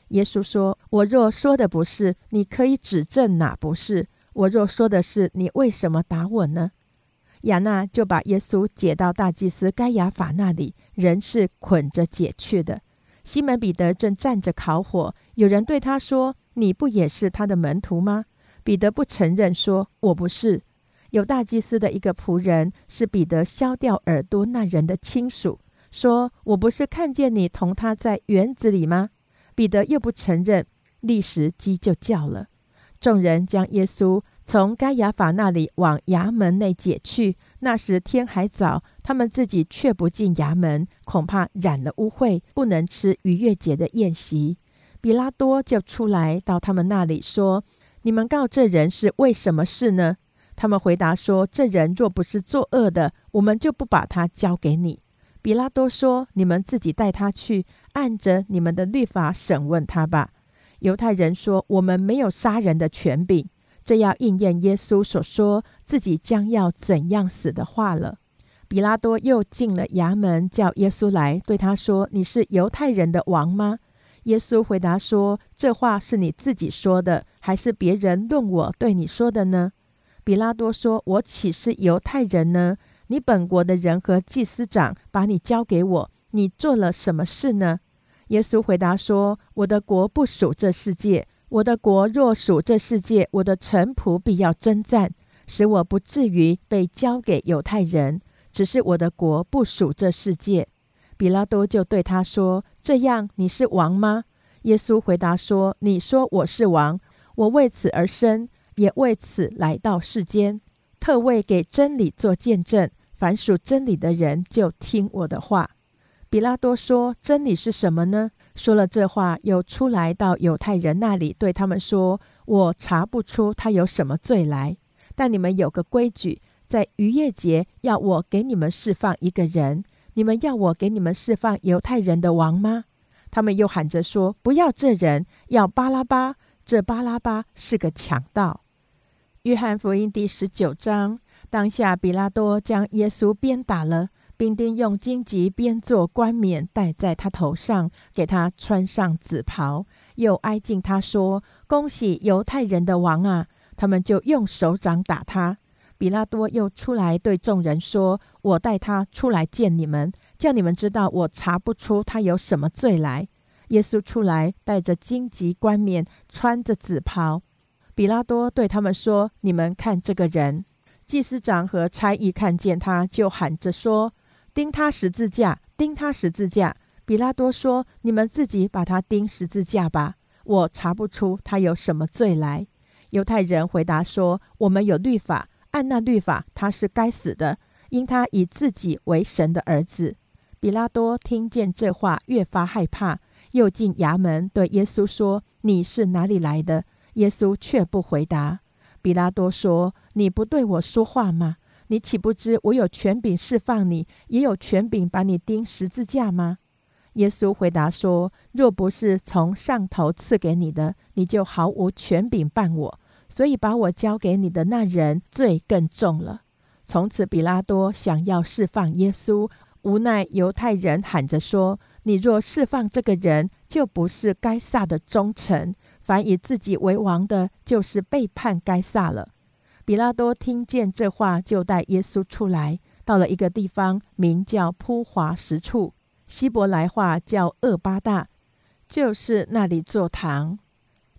S1: 耶稣说：“我若说的不是，你可以指证哪不是；我若说的是，你为什么打我呢？”亚娜就把耶稣解到大祭司该亚法那里，人是捆着解去的。西门彼得正站着烤火，有人对他说：“你不也是他的门徒吗？”彼得不承认，说：“我不是。”有大祭司的一个仆人是彼得削掉耳朵那人的亲属，说：“我不是看见你同他在园子里吗？”彼得又不承认，立时鸡就叫了。众人将耶稣从该亚法那里往衙门内解去。那时天还早，他们自己却不进衙门，恐怕染了污秽，不能吃逾越节的宴席。比拉多就出来到他们那里说：“你们告这人是为什么事呢？”他们回答说：“这人若不是作恶的，我们就不把他交给你。”比拉多说：“你们自己带他去，按着你们的律法审问他吧。”犹太人说：“我们没有杀人的权柄。”这要应验耶稣所说自己将要怎样死的话了。比拉多又进了衙门，叫耶稣来，对他说：“你是犹太人的王吗？”耶稣回答说：“这话是你自己说的，还是别人论我对你说的呢？”比拉多说：“我岂是犹太人呢？你本国的人和祭司长把你交给我，你做了什么事呢？”耶稣回答说：“我的国不属这世界。我的国若属这世界，我的臣仆必要征战，使我不至于被交给犹太人。只是我的国不属这世界。”比拉多就对他说：“这样你是王吗？”耶稣回答说：“你说我是王，我为此而生。”也为此来到世间，特为给真理做见证。凡属真理的人，就听我的话。比拉多说：“真理是什么呢？”说了这话，又出来到犹太人那里，对他们说：“我查不出他有什么罪来。但你们有个规矩，在逾越节要我给你们释放一个人。你们要我给你们释放犹太人的王吗？”他们又喊着说：“不要这人，要巴拉巴。这巴拉巴是个强盗。”约翰福音第十九章，当下比拉多将耶稣鞭打了，并丁用荆棘编作冠冕戴在他头上，给他穿上紫袍，又挨近他说：“恭喜犹太人的王啊！”他们就用手掌打他。比拉多又出来对众人说：“我带他出来见你们，叫你们知道我查不出他有什么罪来。”耶稣出来，带着荆棘冠冕，穿着紫袍。比拉多对他们说：“你们看这个人。”祭司长和差役看见他，就喊着说：“钉他十字架！钉他十字架！”比拉多说：“你们自己把他钉十字架吧，我查不出他有什么罪来。”犹太人回答说：“我们有律法，按那律法，他是该死的，因他以自己为神的儿子。”比拉多听见这话，越发害怕，又进衙门对耶稣说：“你是哪里来的？”耶稣却不回答。比拉多说：“你不对我说话吗？你岂不知我有权柄释放你，也有权柄把你钉十字架吗？”耶稣回答说：“若不是从上头赐给你的，你就毫无权柄办我。所以把我交给你的那人罪更重了。”从此，比拉多想要释放耶稣，无奈犹太人喊着说：“你若释放这个人，就不是该撒的忠臣。”凡以自己为王的，就是背叛该撒了。比拉多听见这话，就带耶稣出来，到了一个地方，名叫铺华石处，希伯来话叫厄巴大，就是那里坐堂。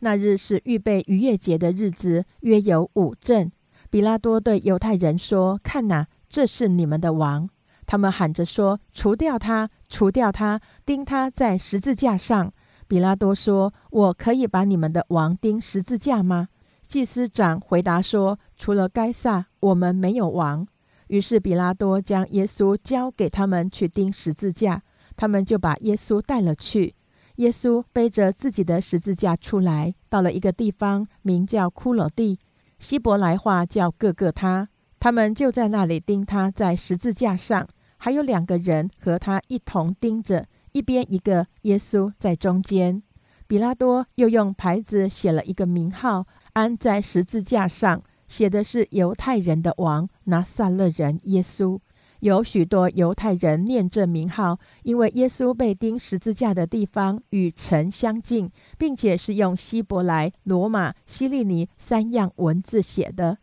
S1: 那日是预备逾越节的日子，约有五阵。比拉多对犹太人说：“看哪，这是你们的王。”他们喊着说：“除掉他，除掉他，钉他在十字架上。”比拉多说：“我可以把你们的王钉十字架吗？”祭司长回答说：“除了该撒，我们没有王。”于是比拉多将耶稣交给他们去钉十字架，他们就把耶稣带了去。耶稣背着自己的十字架出来，到了一个地方，名叫骷髅地，希伯来话叫各个他。他们就在那里钉他在十字架上，还有两个人和他一同钉着。一边一个耶稣在中间，比拉多又用牌子写了一个名号，安在十字架上，写的是犹太人的王拿撒勒人耶稣。有许多犹太人念这名号，因为耶稣被钉十字架的地方与城相近，并且是用希伯来、罗马、希利尼三样文字写的。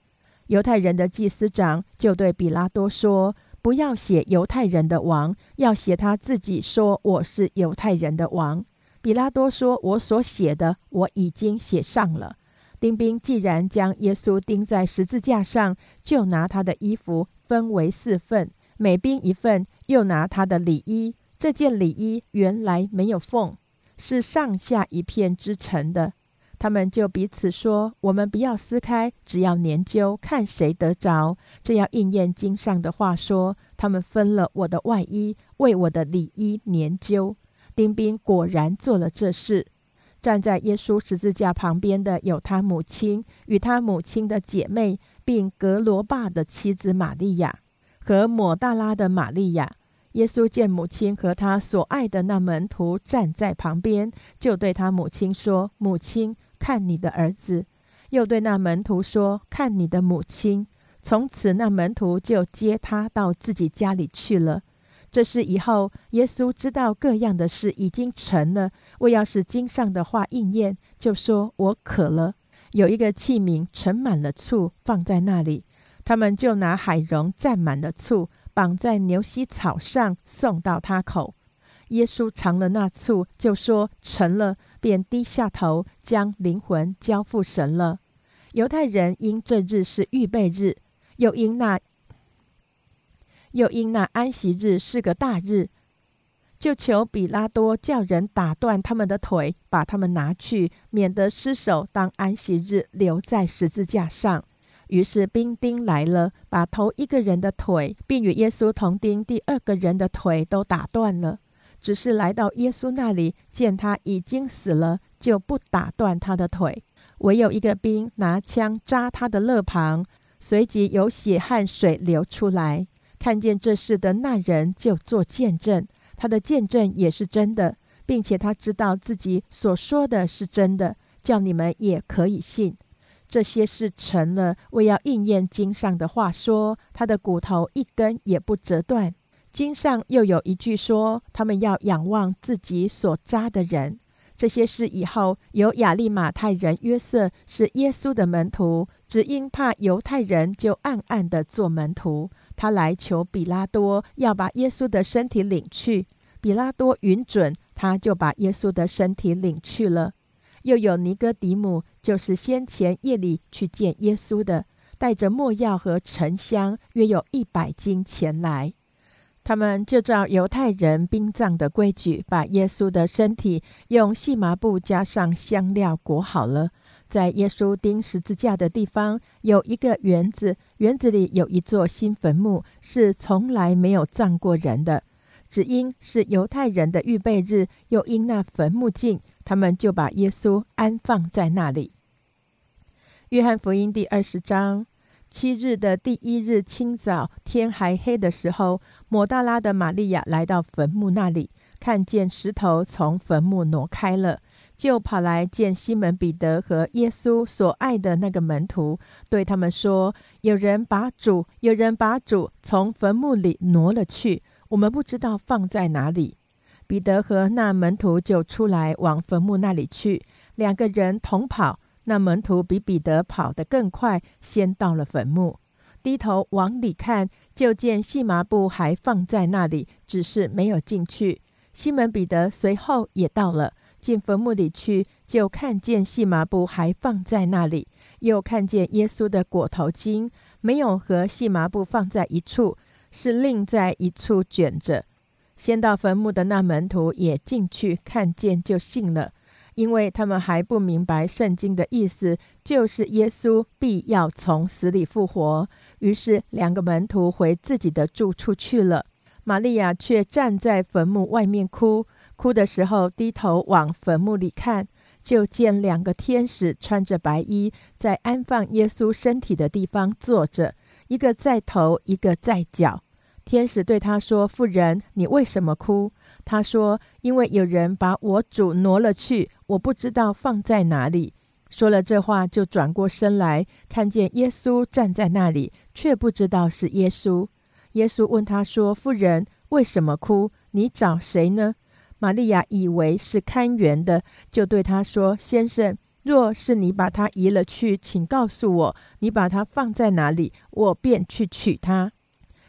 S1: 犹太人的祭司长就对比拉多说。不要写犹太人的王，要写他自己说我是犹太人的王。比拉多说：“我所写的我已经写上了。”丁兵既然将耶稣钉在十字架上，就拿他的衣服分为四份，每兵一份；又拿他的里衣，这件里衣原来没有缝，是上下一片织成的。他们就彼此说：“我们不要撕开，只要研究，看谁得着。这要应验经上的话说：他们分了我的外衣，为我的里衣研究。丁兵果然做了这事。站在耶稣十字架旁边的有他母亲与他母亲的姐妹，并格罗巴的妻子玛利亚和抹大拉的玛利亚。耶稣见母亲和他所爱的那门徒站在旁边，就对他母亲说：“母亲，看你的儿子。”又对那门徒说：“看你的母亲。”从此，那门徒就接他到自己家里去了。这是以后，耶稣知道各样的事已经成了，为要是经上的话应验，就说：“我渴了。”有一个器皿盛满了醋，放在那里。他们就拿海茸蘸满了醋，绑在牛膝草上，送到他口。耶稣尝了那醋，就说：“成了。”便低下头，将灵魂交付神了。犹太人因这日是预备日，又因那又因那安息日是个大日。就求比拉多叫人打断他们的腿，把他们拿去，免得失手当安息日留在十字架上。于是兵丁来了，把头一个人的腿，并与耶稣同钉第二个人的腿都打断了。只是来到耶稣那里，见他已经死了，就不打断他的腿。唯有一个兵拿枪扎他的肋旁，随即有血和水流出来。看见这事的那人就做见证。他的见证也是真的，并且他知道自己所说的是真的，叫你们也可以信。这些事成了，为要应验经上的话，说他的骨头一根也不折断。经上又有一句说，他们要仰望自己所扎的人。这些事以后，有亚利马太人约瑟是耶稣的门徒，只因怕犹太人，就暗暗的做门徒。他来求比拉多，要把耶稣的身体领去。比拉多允准，他就把耶稣的身体领去了。又有尼哥底母，就是先前夜里去见耶稣的，带着墨药和沉香，约有一百斤前来。他们就照犹太人殡葬的规矩，把耶稣的身体用细麻布加上香料裹好了。在耶稣钉十字架的地方有一个园子，园子里有一座新坟墓，是从来没有葬过人的。只因是犹太人的预备日，又因那坟墓近，他们就把耶稣安放在那里。约翰福音第二十章七日的第一日清早，天还黑的时候，抹大拉的玛利亚来到坟墓那里，看见石头从坟墓挪开了。就跑来见西门彼得和耶稣所爱的那个门徒，对他们说：“有人把主，有人把主从坟墓里挪了去，我们不知道放在哪里。”彼得和那门徒就出来往坟墓那里去，两个人同跑。那门徒比彼得跑得更快，先到了坟墓，低头往里看，就见细麻布还放在那里，只是没有进去。西门彼得随后也到了。进坟墓里去，就看见细麻布还放在那里，又看见耶稣的裹头巾没有和细麻布放在一处，是另在一处卷着。先到坟墓的那门徒也进去看见，就信了，因为他们还不明白圣经的意思，就是耶稣必要从死里复活。于是两个门徒回自己的住处去了，玛利亚却站在坟墓外面哭。哭的时候，低头往坟墓里看，就见两个天使穿着白衣，在安放耶稣身体的地方坐着，一个在头，一个在脚。天使对他说：“妇人，你为什么哭？”他说：“因为有人把我主挪了去，我不知道放在哪里。”说了这话，就转过身来，看见耶稣站在那里，却不知道是耶稣。耶稣问他说：“妇人，为什么哭？你找谁呢？”玛利亚以为是看园的，就对他说：“先生，若是你把他移了去，请告诉我，你把他放在哪里，我便去取他。”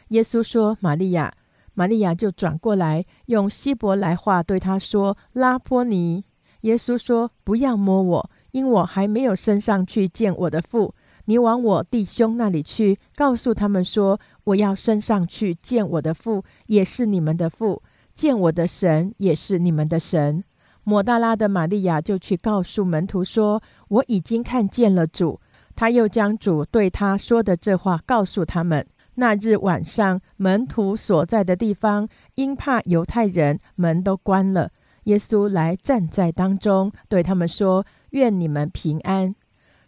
S1: 耶稣说：“玛利亚。”玛利亚就转过来，用希伯来话对他说：“拉波尼。”耶稣说：“不要摸我，因我还没有升上去见我的父。你往我弟兄那里去，告诉他们说：我要升上去见我的父，也是你们的父。”见我的神也是你们的神。抹大拉的玛利亚就去告诉门徒说：“我已经看见了主。”他又将主对他说的这话告诉他们。那日晚上，门徒所在的地方因怕犹太人，门都关了。耶稣来站在当中，对他们说：“愿你们平安。”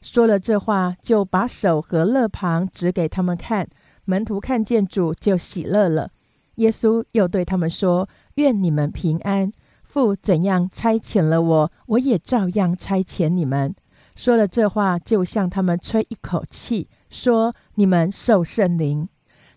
S1: 说了这话，就把手和肋旁指给他们看。门徒看见主，就喜乐了。耶稣又对他们说：“愿你们平安。父怎样差遣了我，我也照样差遣你们。”说了这话，就向他们吹一口气，说：“你们受圣灵。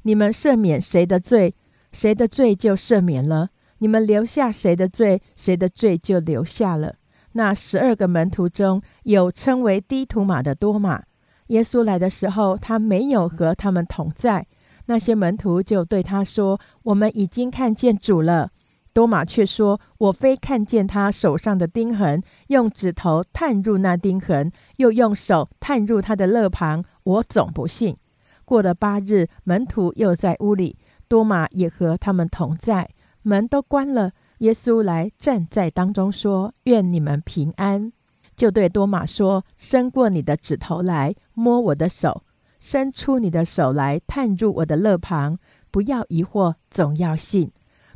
S1: 你们赦免谁的罪，谁的罪就赦免了；你们留下谁的罪，谁的罪就留下了。”那十二个门徒中有称为低图马的多马。耶稣来的时候，他没有和他们同在。那些门徒就对他说：“我们已经看见主了。”多马却说：“我非看见他手上的钉痕，用指头探入那钉痕，又用手探入他的肋旁，我总不信。”过了八日，门徒又在屋里，多马也和他们同在，门都关了。耶稣来站在当中，说：“愿你们平安。”就对多马说：“伸过你的指头来，摸我的手；伸出你的手来，探入我的肋旁。不要疑惑，总要信。”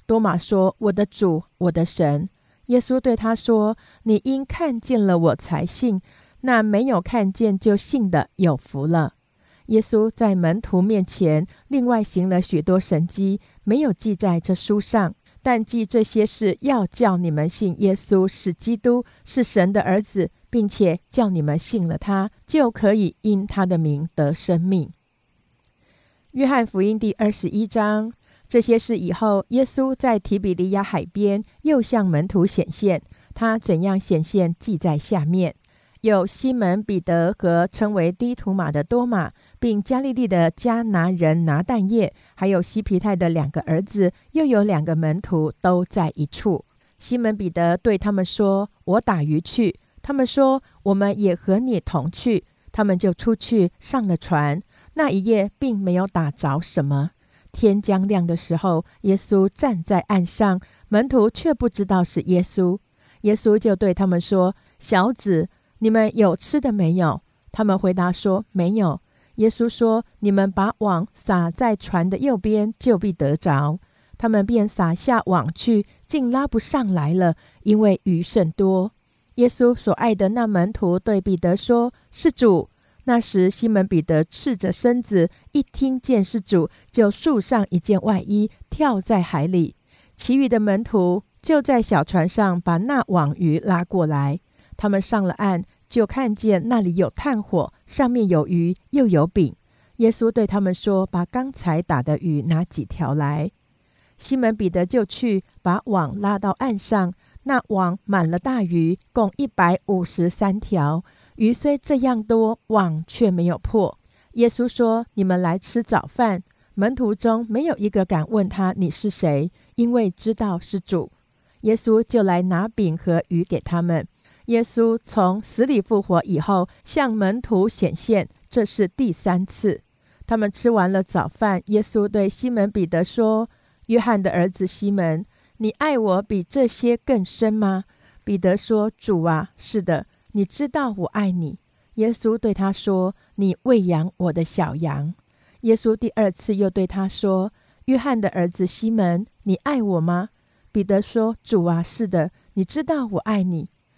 S1: 多马说：“我的主，我的神。”耶稣对他说：“你因看见了我才信，那没有看见就信的有福了。”耶稣在门徒面前另外行了许多神迹，没有记在这书上。但记这些事，要叫你们信耶稣是基督，是神的儿子，并且叫你们信了他，就可以因他的名得生命。约翰福音第二十一章，这些事以后，耶稣在提比利亚海边又向门徒显现，他怎样显现，记在下面。有西门彼得和称为低图马的多马。并加利利的加拿人拿蛋液，还有西皮泰的两个儿子，又有两个门徒都在一处。西门彼得对他们说：“我打鱼去。”他们说：“我们也和你同去。”他们就出去上了船。那一夜并没有打着什么。天将亮的时候，耶稣站在岸上，门徒却不知道是耶稣。耶稣就对他们说：“小子，你们有吃的没有？”他们回答说：“没有。”耶稣说：“你们把网撒在船的右边，就必得着。”他们便撒下网去，竟拉不上来了，因为鱼甚多。耶稣所爱的那门徒对彼得说：“是主。”那时西门彼得赤着身子，一听见是主，就束上一件外衣，跳在海里。其余的门徒就在小船上把那网鱼拉过来。他们上了岸。就看见那里有炭火，上面有鱼，又有饼。耶稣对他们说：“把刚才打的鱼拿几条来。”西门彼得就去把网拉到岸上，那网满了大鱼，共一百五十三条。鱼虽这样多，网却没有破。耶稣说：“你们来吃早饭。”门徒中没有一个敢问他：“你是谁？”因为知道是主。耶稣就来拿饼和鱼给他们。耶稣从死里复活以后，向门徒显现，这是第三次。他们吃完了早饭，耶稣对西门彼得说：“约翰的儿子西门，你爱我比这些更深吗？”彼得说：“主啊，是的，你知道我爱你。”耶稣对他说：“你喂养我的小羊。”耶稣第二次又对他说：“约翰的儿子西门，你爱我吗？”彼得说：“主啊，是的，你知道我爱你。”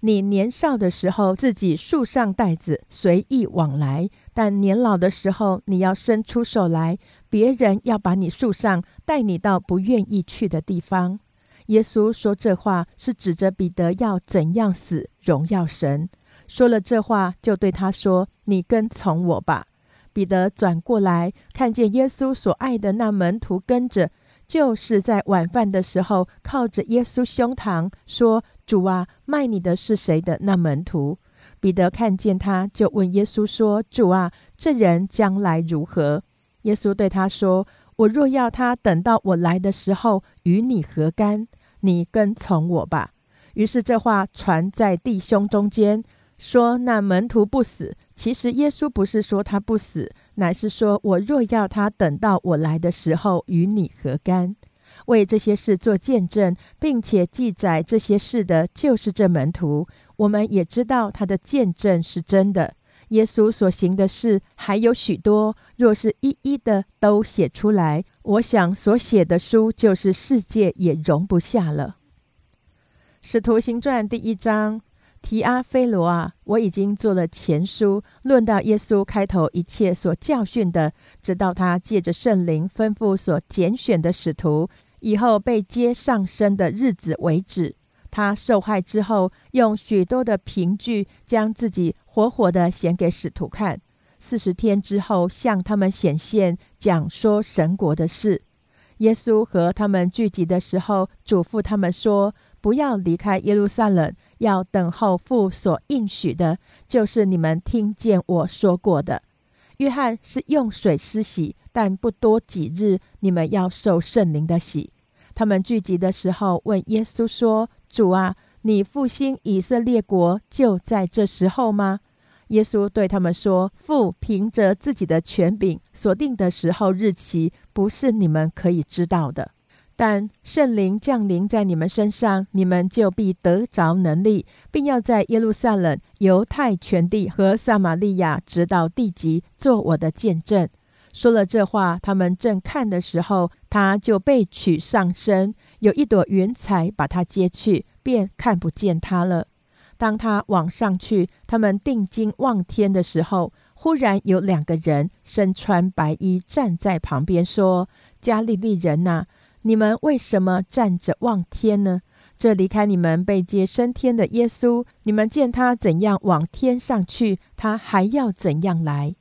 S1: 你年少的时候自己束上带子，随意往来；但年老的时候，你要伸出手来。”别人要把你束上，带你到不愿意去的地方。耶稣说这话是指着彼得要怎样死，荣耀神。说了这话，就对他说：“你跟从我吧。”彼得转过来，看见耶稣所爱的那门徒跟着，就是在晚饭的时候靠着耶稣胸膛说：“主啊，卖你的是谁的那门徒？”彼得看见他，就问耶稣说：“主啊，这人将来如何？”耶稣对他说：“我若要他等到我来的时候与你何干？你跟从我吧。”于是这话传在弟兄中间，说那门徒不死。其实耶稣不是说他不死，乃是说我若要他等到我来的时候与你何干？为这些事做见证，并且记载这些事的，就是这门徒。我们也知道他的见证是真的。耶稣所行的事还有许多，若是一一的都写出来，我想所写的书就是世界也容不下了。使徒行传第一章。提阿菲罗啊，我已经做了前书，论到耶稣开头一切所教训的，直到他借着圣灵吩咐所拣选的使徒，以后被接上身的日子为止。他受害之后，用许多的凭据将自己活活的显给使徒看。四十天之后，向他们显现，讲说神国的事。耶稣和他们聚集的时候，嘱咐他们说：“不要离开耶路撒冷。”要等候父所应许的，就是你们听见我说过的。约翰是用水施洗，但不多几日，你们要受圣灵的洗。他们聚集的时候，问耶稣说：“主啊，你复兴以色列国就在这时候吗？”耶稣对他们说：“父凭着自己的权柄所定的时候日期，不是你们可以知道的。”但圣灵降临在你们身上，你们就必得着能力，并要在耶路撒冷、犹太全地和撒玛利亚，直到地极，做我的见证。说了这话，他们正看的时候，他就被取上身，有一朵云彩把他接去，便看不见他了。当他往上去，他们定睛望天的时候，忽然有两个人身穿白衣站在旁边，说：“加利利人呐！”你们为什么站着望天呢？这离开你们被接升天的耶稣，你们见他怎样往天上去，他还要怎样来？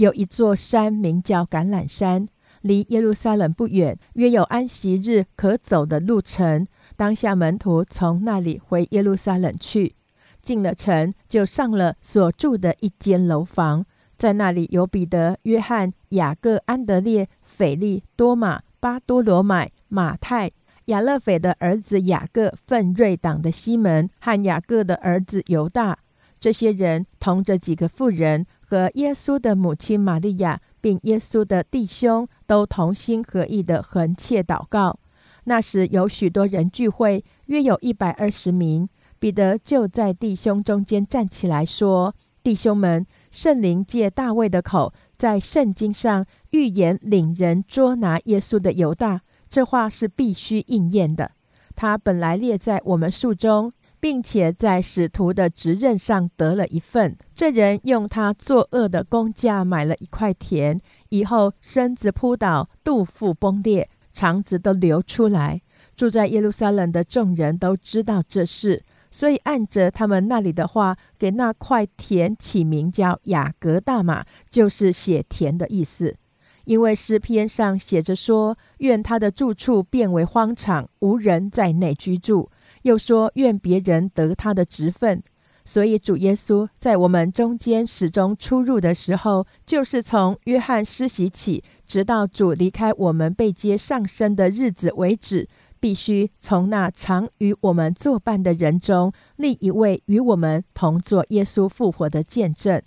S1: 有一座山名叫橄榄山，离耶路撒冷不远，约有安息日可走的路程。当下门徒从那里回耶路撒冷去，进了城，就上了所住的一间楼房，在那里有彼得、约翰、雅各、安德烈、腓利、多马。巴多罗买、马太、亚勒斐的儿子雅各、奋锐党的西门和雅各的儿子犹大，这些人同着几个妇人和耶稣的母亲玛利亚，并耶稣的弟兄，都同心合意的横切祷告。那时有许多人聚会，约有一百二十名。彼得就在弟兄中间站起来说：“弟兄们，圣灵借大卫的口。”在圣经上预言领人捉拿耶稣的犹大，这话是必须应验的。他本来列在我们数中，并且在使徒的职任上得了一份。这人用他作恶的工价买了一块田，以后身子扑倒，肚腹崩裂，肠子都流出来。住在耶路撒冷的众人都知道这事。所以，按着他们那里的话，给那块田起名叫雅各大马，就是写田的意思。因为诗篇上写着说：“愿他的住处变为荒场，无人在内居住。”又说：“愿别人得他的职分。”所以，主耶稣在我们中间始终出入的时候，就是从约翰施洗起，直到主离开我们被接上升的日子为止。必须从那常与我们作伴的人中立一位与我们同做耶稣复活的见证。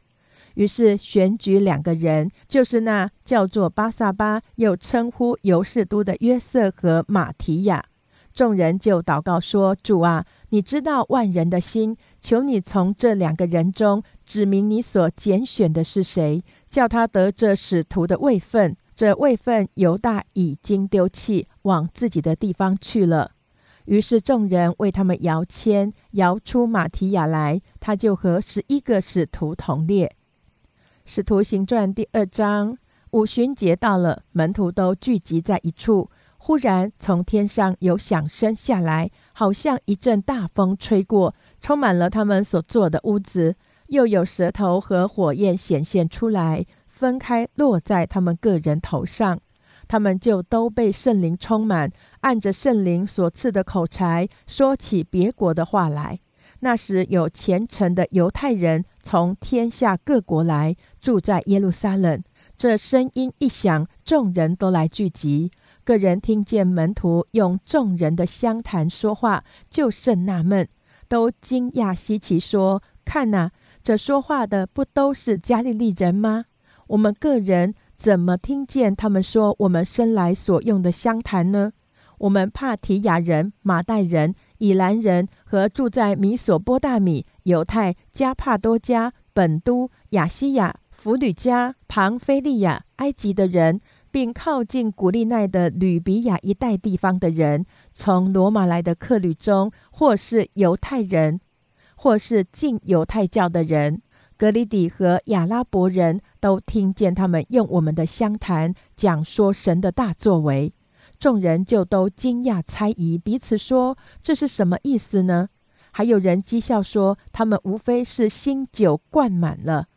S1: 于是选举两个人，就是那叫做巴萨巴，又称呼尤士都的约瑟和马提亚。众人就祷告说：“主啊，你知道万人的心，求你从这两个人中指明你所拣选的是谁，叫他得这使徒的位分。”这位分犹大已经丢弃，往自己的地方去了。于是众人为他们摇签，摇出马提亚来，他就和十一个使徒同列。使徒行传第二章，五旬节到了，门徒都聚集在一处。忽然从天上有响声下来，好像一阵大风吹过，充满了他们所坐的屋子。又有舌头和火焰显现出来。分开落在他们个人头上，他们就都被圣灵充满，按着圣灵所赐的口才说起别国的话来。那时有虔诚的犹太人从天下各国来住在耶路撒冷。这声音一响，众人都来聚集。个人听见门徒用众人的相谈说话，就甚纳闷，都惊讶稀奇，说：“看哪，这说话的不都是加利利人吗？”我们个人怎么听见他们说我们生来所用的相谈呢？我们帕提亚人、马代人、以兰人和住在米索波大米、犹太、加帕多加、本都、亚西亚、弗吕加、庞菲利亚、埃及的人，并靠近古利奈的吕比亚一带地方的人，从罗马来的客旅中，或是犹太人，或是进犹太教的人，格里底和亚拉伯人都听见他们用我们的相谈讲说神的大作为。众人就都惊讶猜疑，彼此说：“这是什么意思呢？”还有人讥笑说：“他们无非是新酒灌满了。”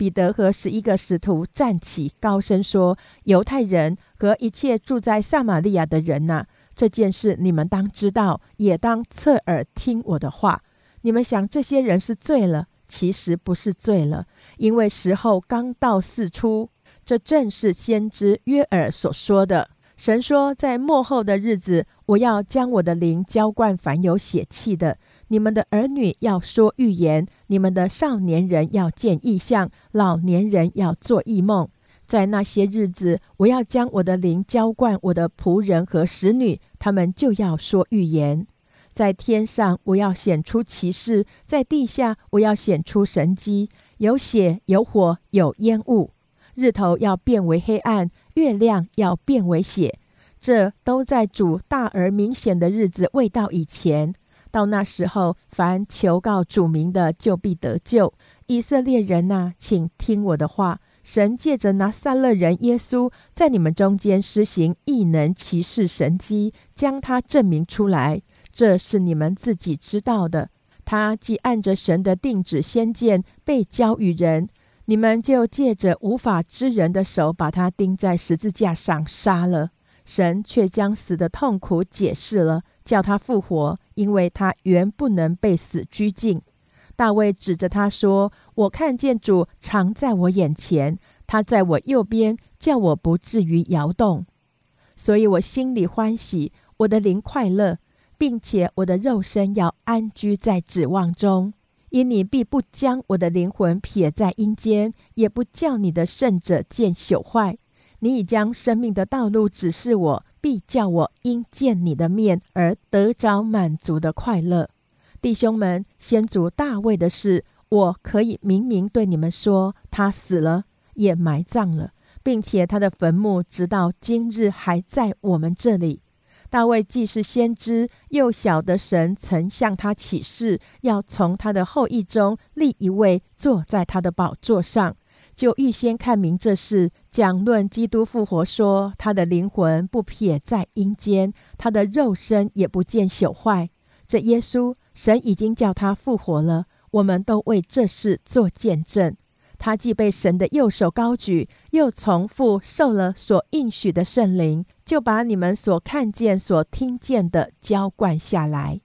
S1: 彼得和十一个使徒站起，高声说：“犹太人和一切住在撒玛利亚的人呐，这件事你们当知道，也当侧耳听我的话。你们想这些人是醉了，其实不是醉了，因为时候刚到四出。这正是先知约尔所说的。”神说，在末后的日子，我要将我的灵浇灌凡有血气的。你们的儿女要说预言，你们的少年人要见异象，老年人要做异梦。在那些日子，我要将我的灵浇灌我的仆人和使女，他们就要说预言。在天上，我要显出奇事；在地下，我要显出神迹。有血，有火，有烟雾。日头要变为黑暗。月亮要变为血，这都在主大而明显的日子未到以前。到那时候，凡求告主名的，就必得救。以色列人呐，请听我的话。神借着拿撒勒人耶稣，在你们中间施行异能、奇事、神迹，将他证明出来。这是你们自己知道的。他既按着神的定旨先见，被交与人。你们就借着无法知人的手，把他钉在十字架上杀了。神却将死的痛苦解释了，叫他复活，因为他原不能被死拘禁。大卫指着他说：“我看见主常在我眼前，他在我右边，叫我不至于摇动。所以我心里欢喜，我的灵快乐，并且我的肉身要安居在指望中。”因你必不将我的灵魂撇在阴间，也不叫你的圣者见朽坏。你已将生命的道路指示我，必叫我因见你的面而得着满足的快乐。弟兄们，先祖大卫的事，我可以明明对你们说：他死了，也埋葬了，并且他的坟墓直到今日还在我们这里。大卫既是先知，又晓得神曾向他起誓，要从他的后裔中立一位坐在他的宝座上，就预先看明这事，讲论基督复活，说他的灵魂不撇在阴间，他的肉身也不见朽坏。这耶稣，神已经叫他复活了，我们都为这事做见证。他既被神的右手高举，又从父受了所应许的圣灵，就把你们所看见、所听见的浇灌下来。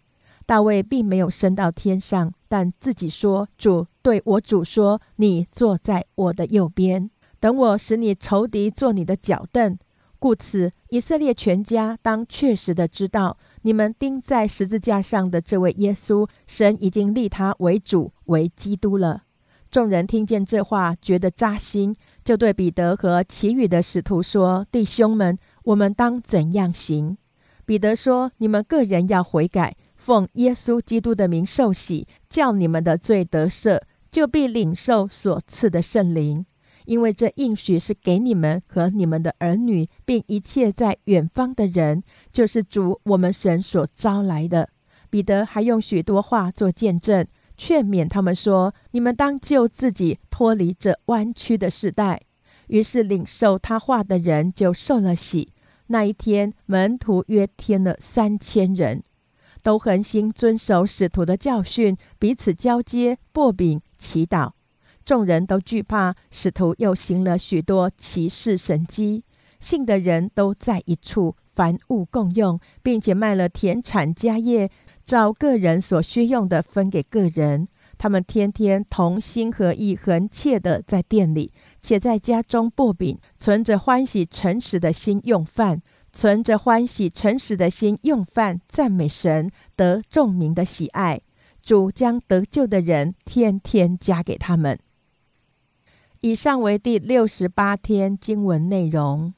S1: 大卫并没有升到天上，但自己说：“主对我主说，你坐在我的右边，等我使你仇敌做你的脚凳。”故此，以色列全家当确实的知道，你们钉在十字架上的这位耶稣，神已经立他为主、为基督了。众人听见这话，觉得扎心，就对彼得和其余的使徒说：“弟兄们，我们当怎样行？”彼得说：“你们个人要悔改，奉耶稣基督的名受洗，叫你们的罪得赦，就必领受所赐的圣灵。因为这应许是给你们和你们的儿女，并一切在远方的人，就是主我们神所招来的。”彼得还用许多话做见证。劝勉他们说：“你们当救自己，脱离这弯曲的时代。”于是领受他话的人就受了洗。那一天，门徒约添了三千人，都恒心遵守使徒的教训，彼此交接、薄饼、祈祷。众人都惧怕，使徒又行了许多奇事神迹。信的人都在一处，凡物共用，并且卖了田产家业。照个人所需用的分给个人，他们天天同心合意、恒切的在店里，且在家中薄饼，存着欢喜诚实的心用饭，存着欢喜诚实的心用饭，赞美神，得众民的喜爱。主将得救的人天天加给他们。以上为第六十八天经文内容。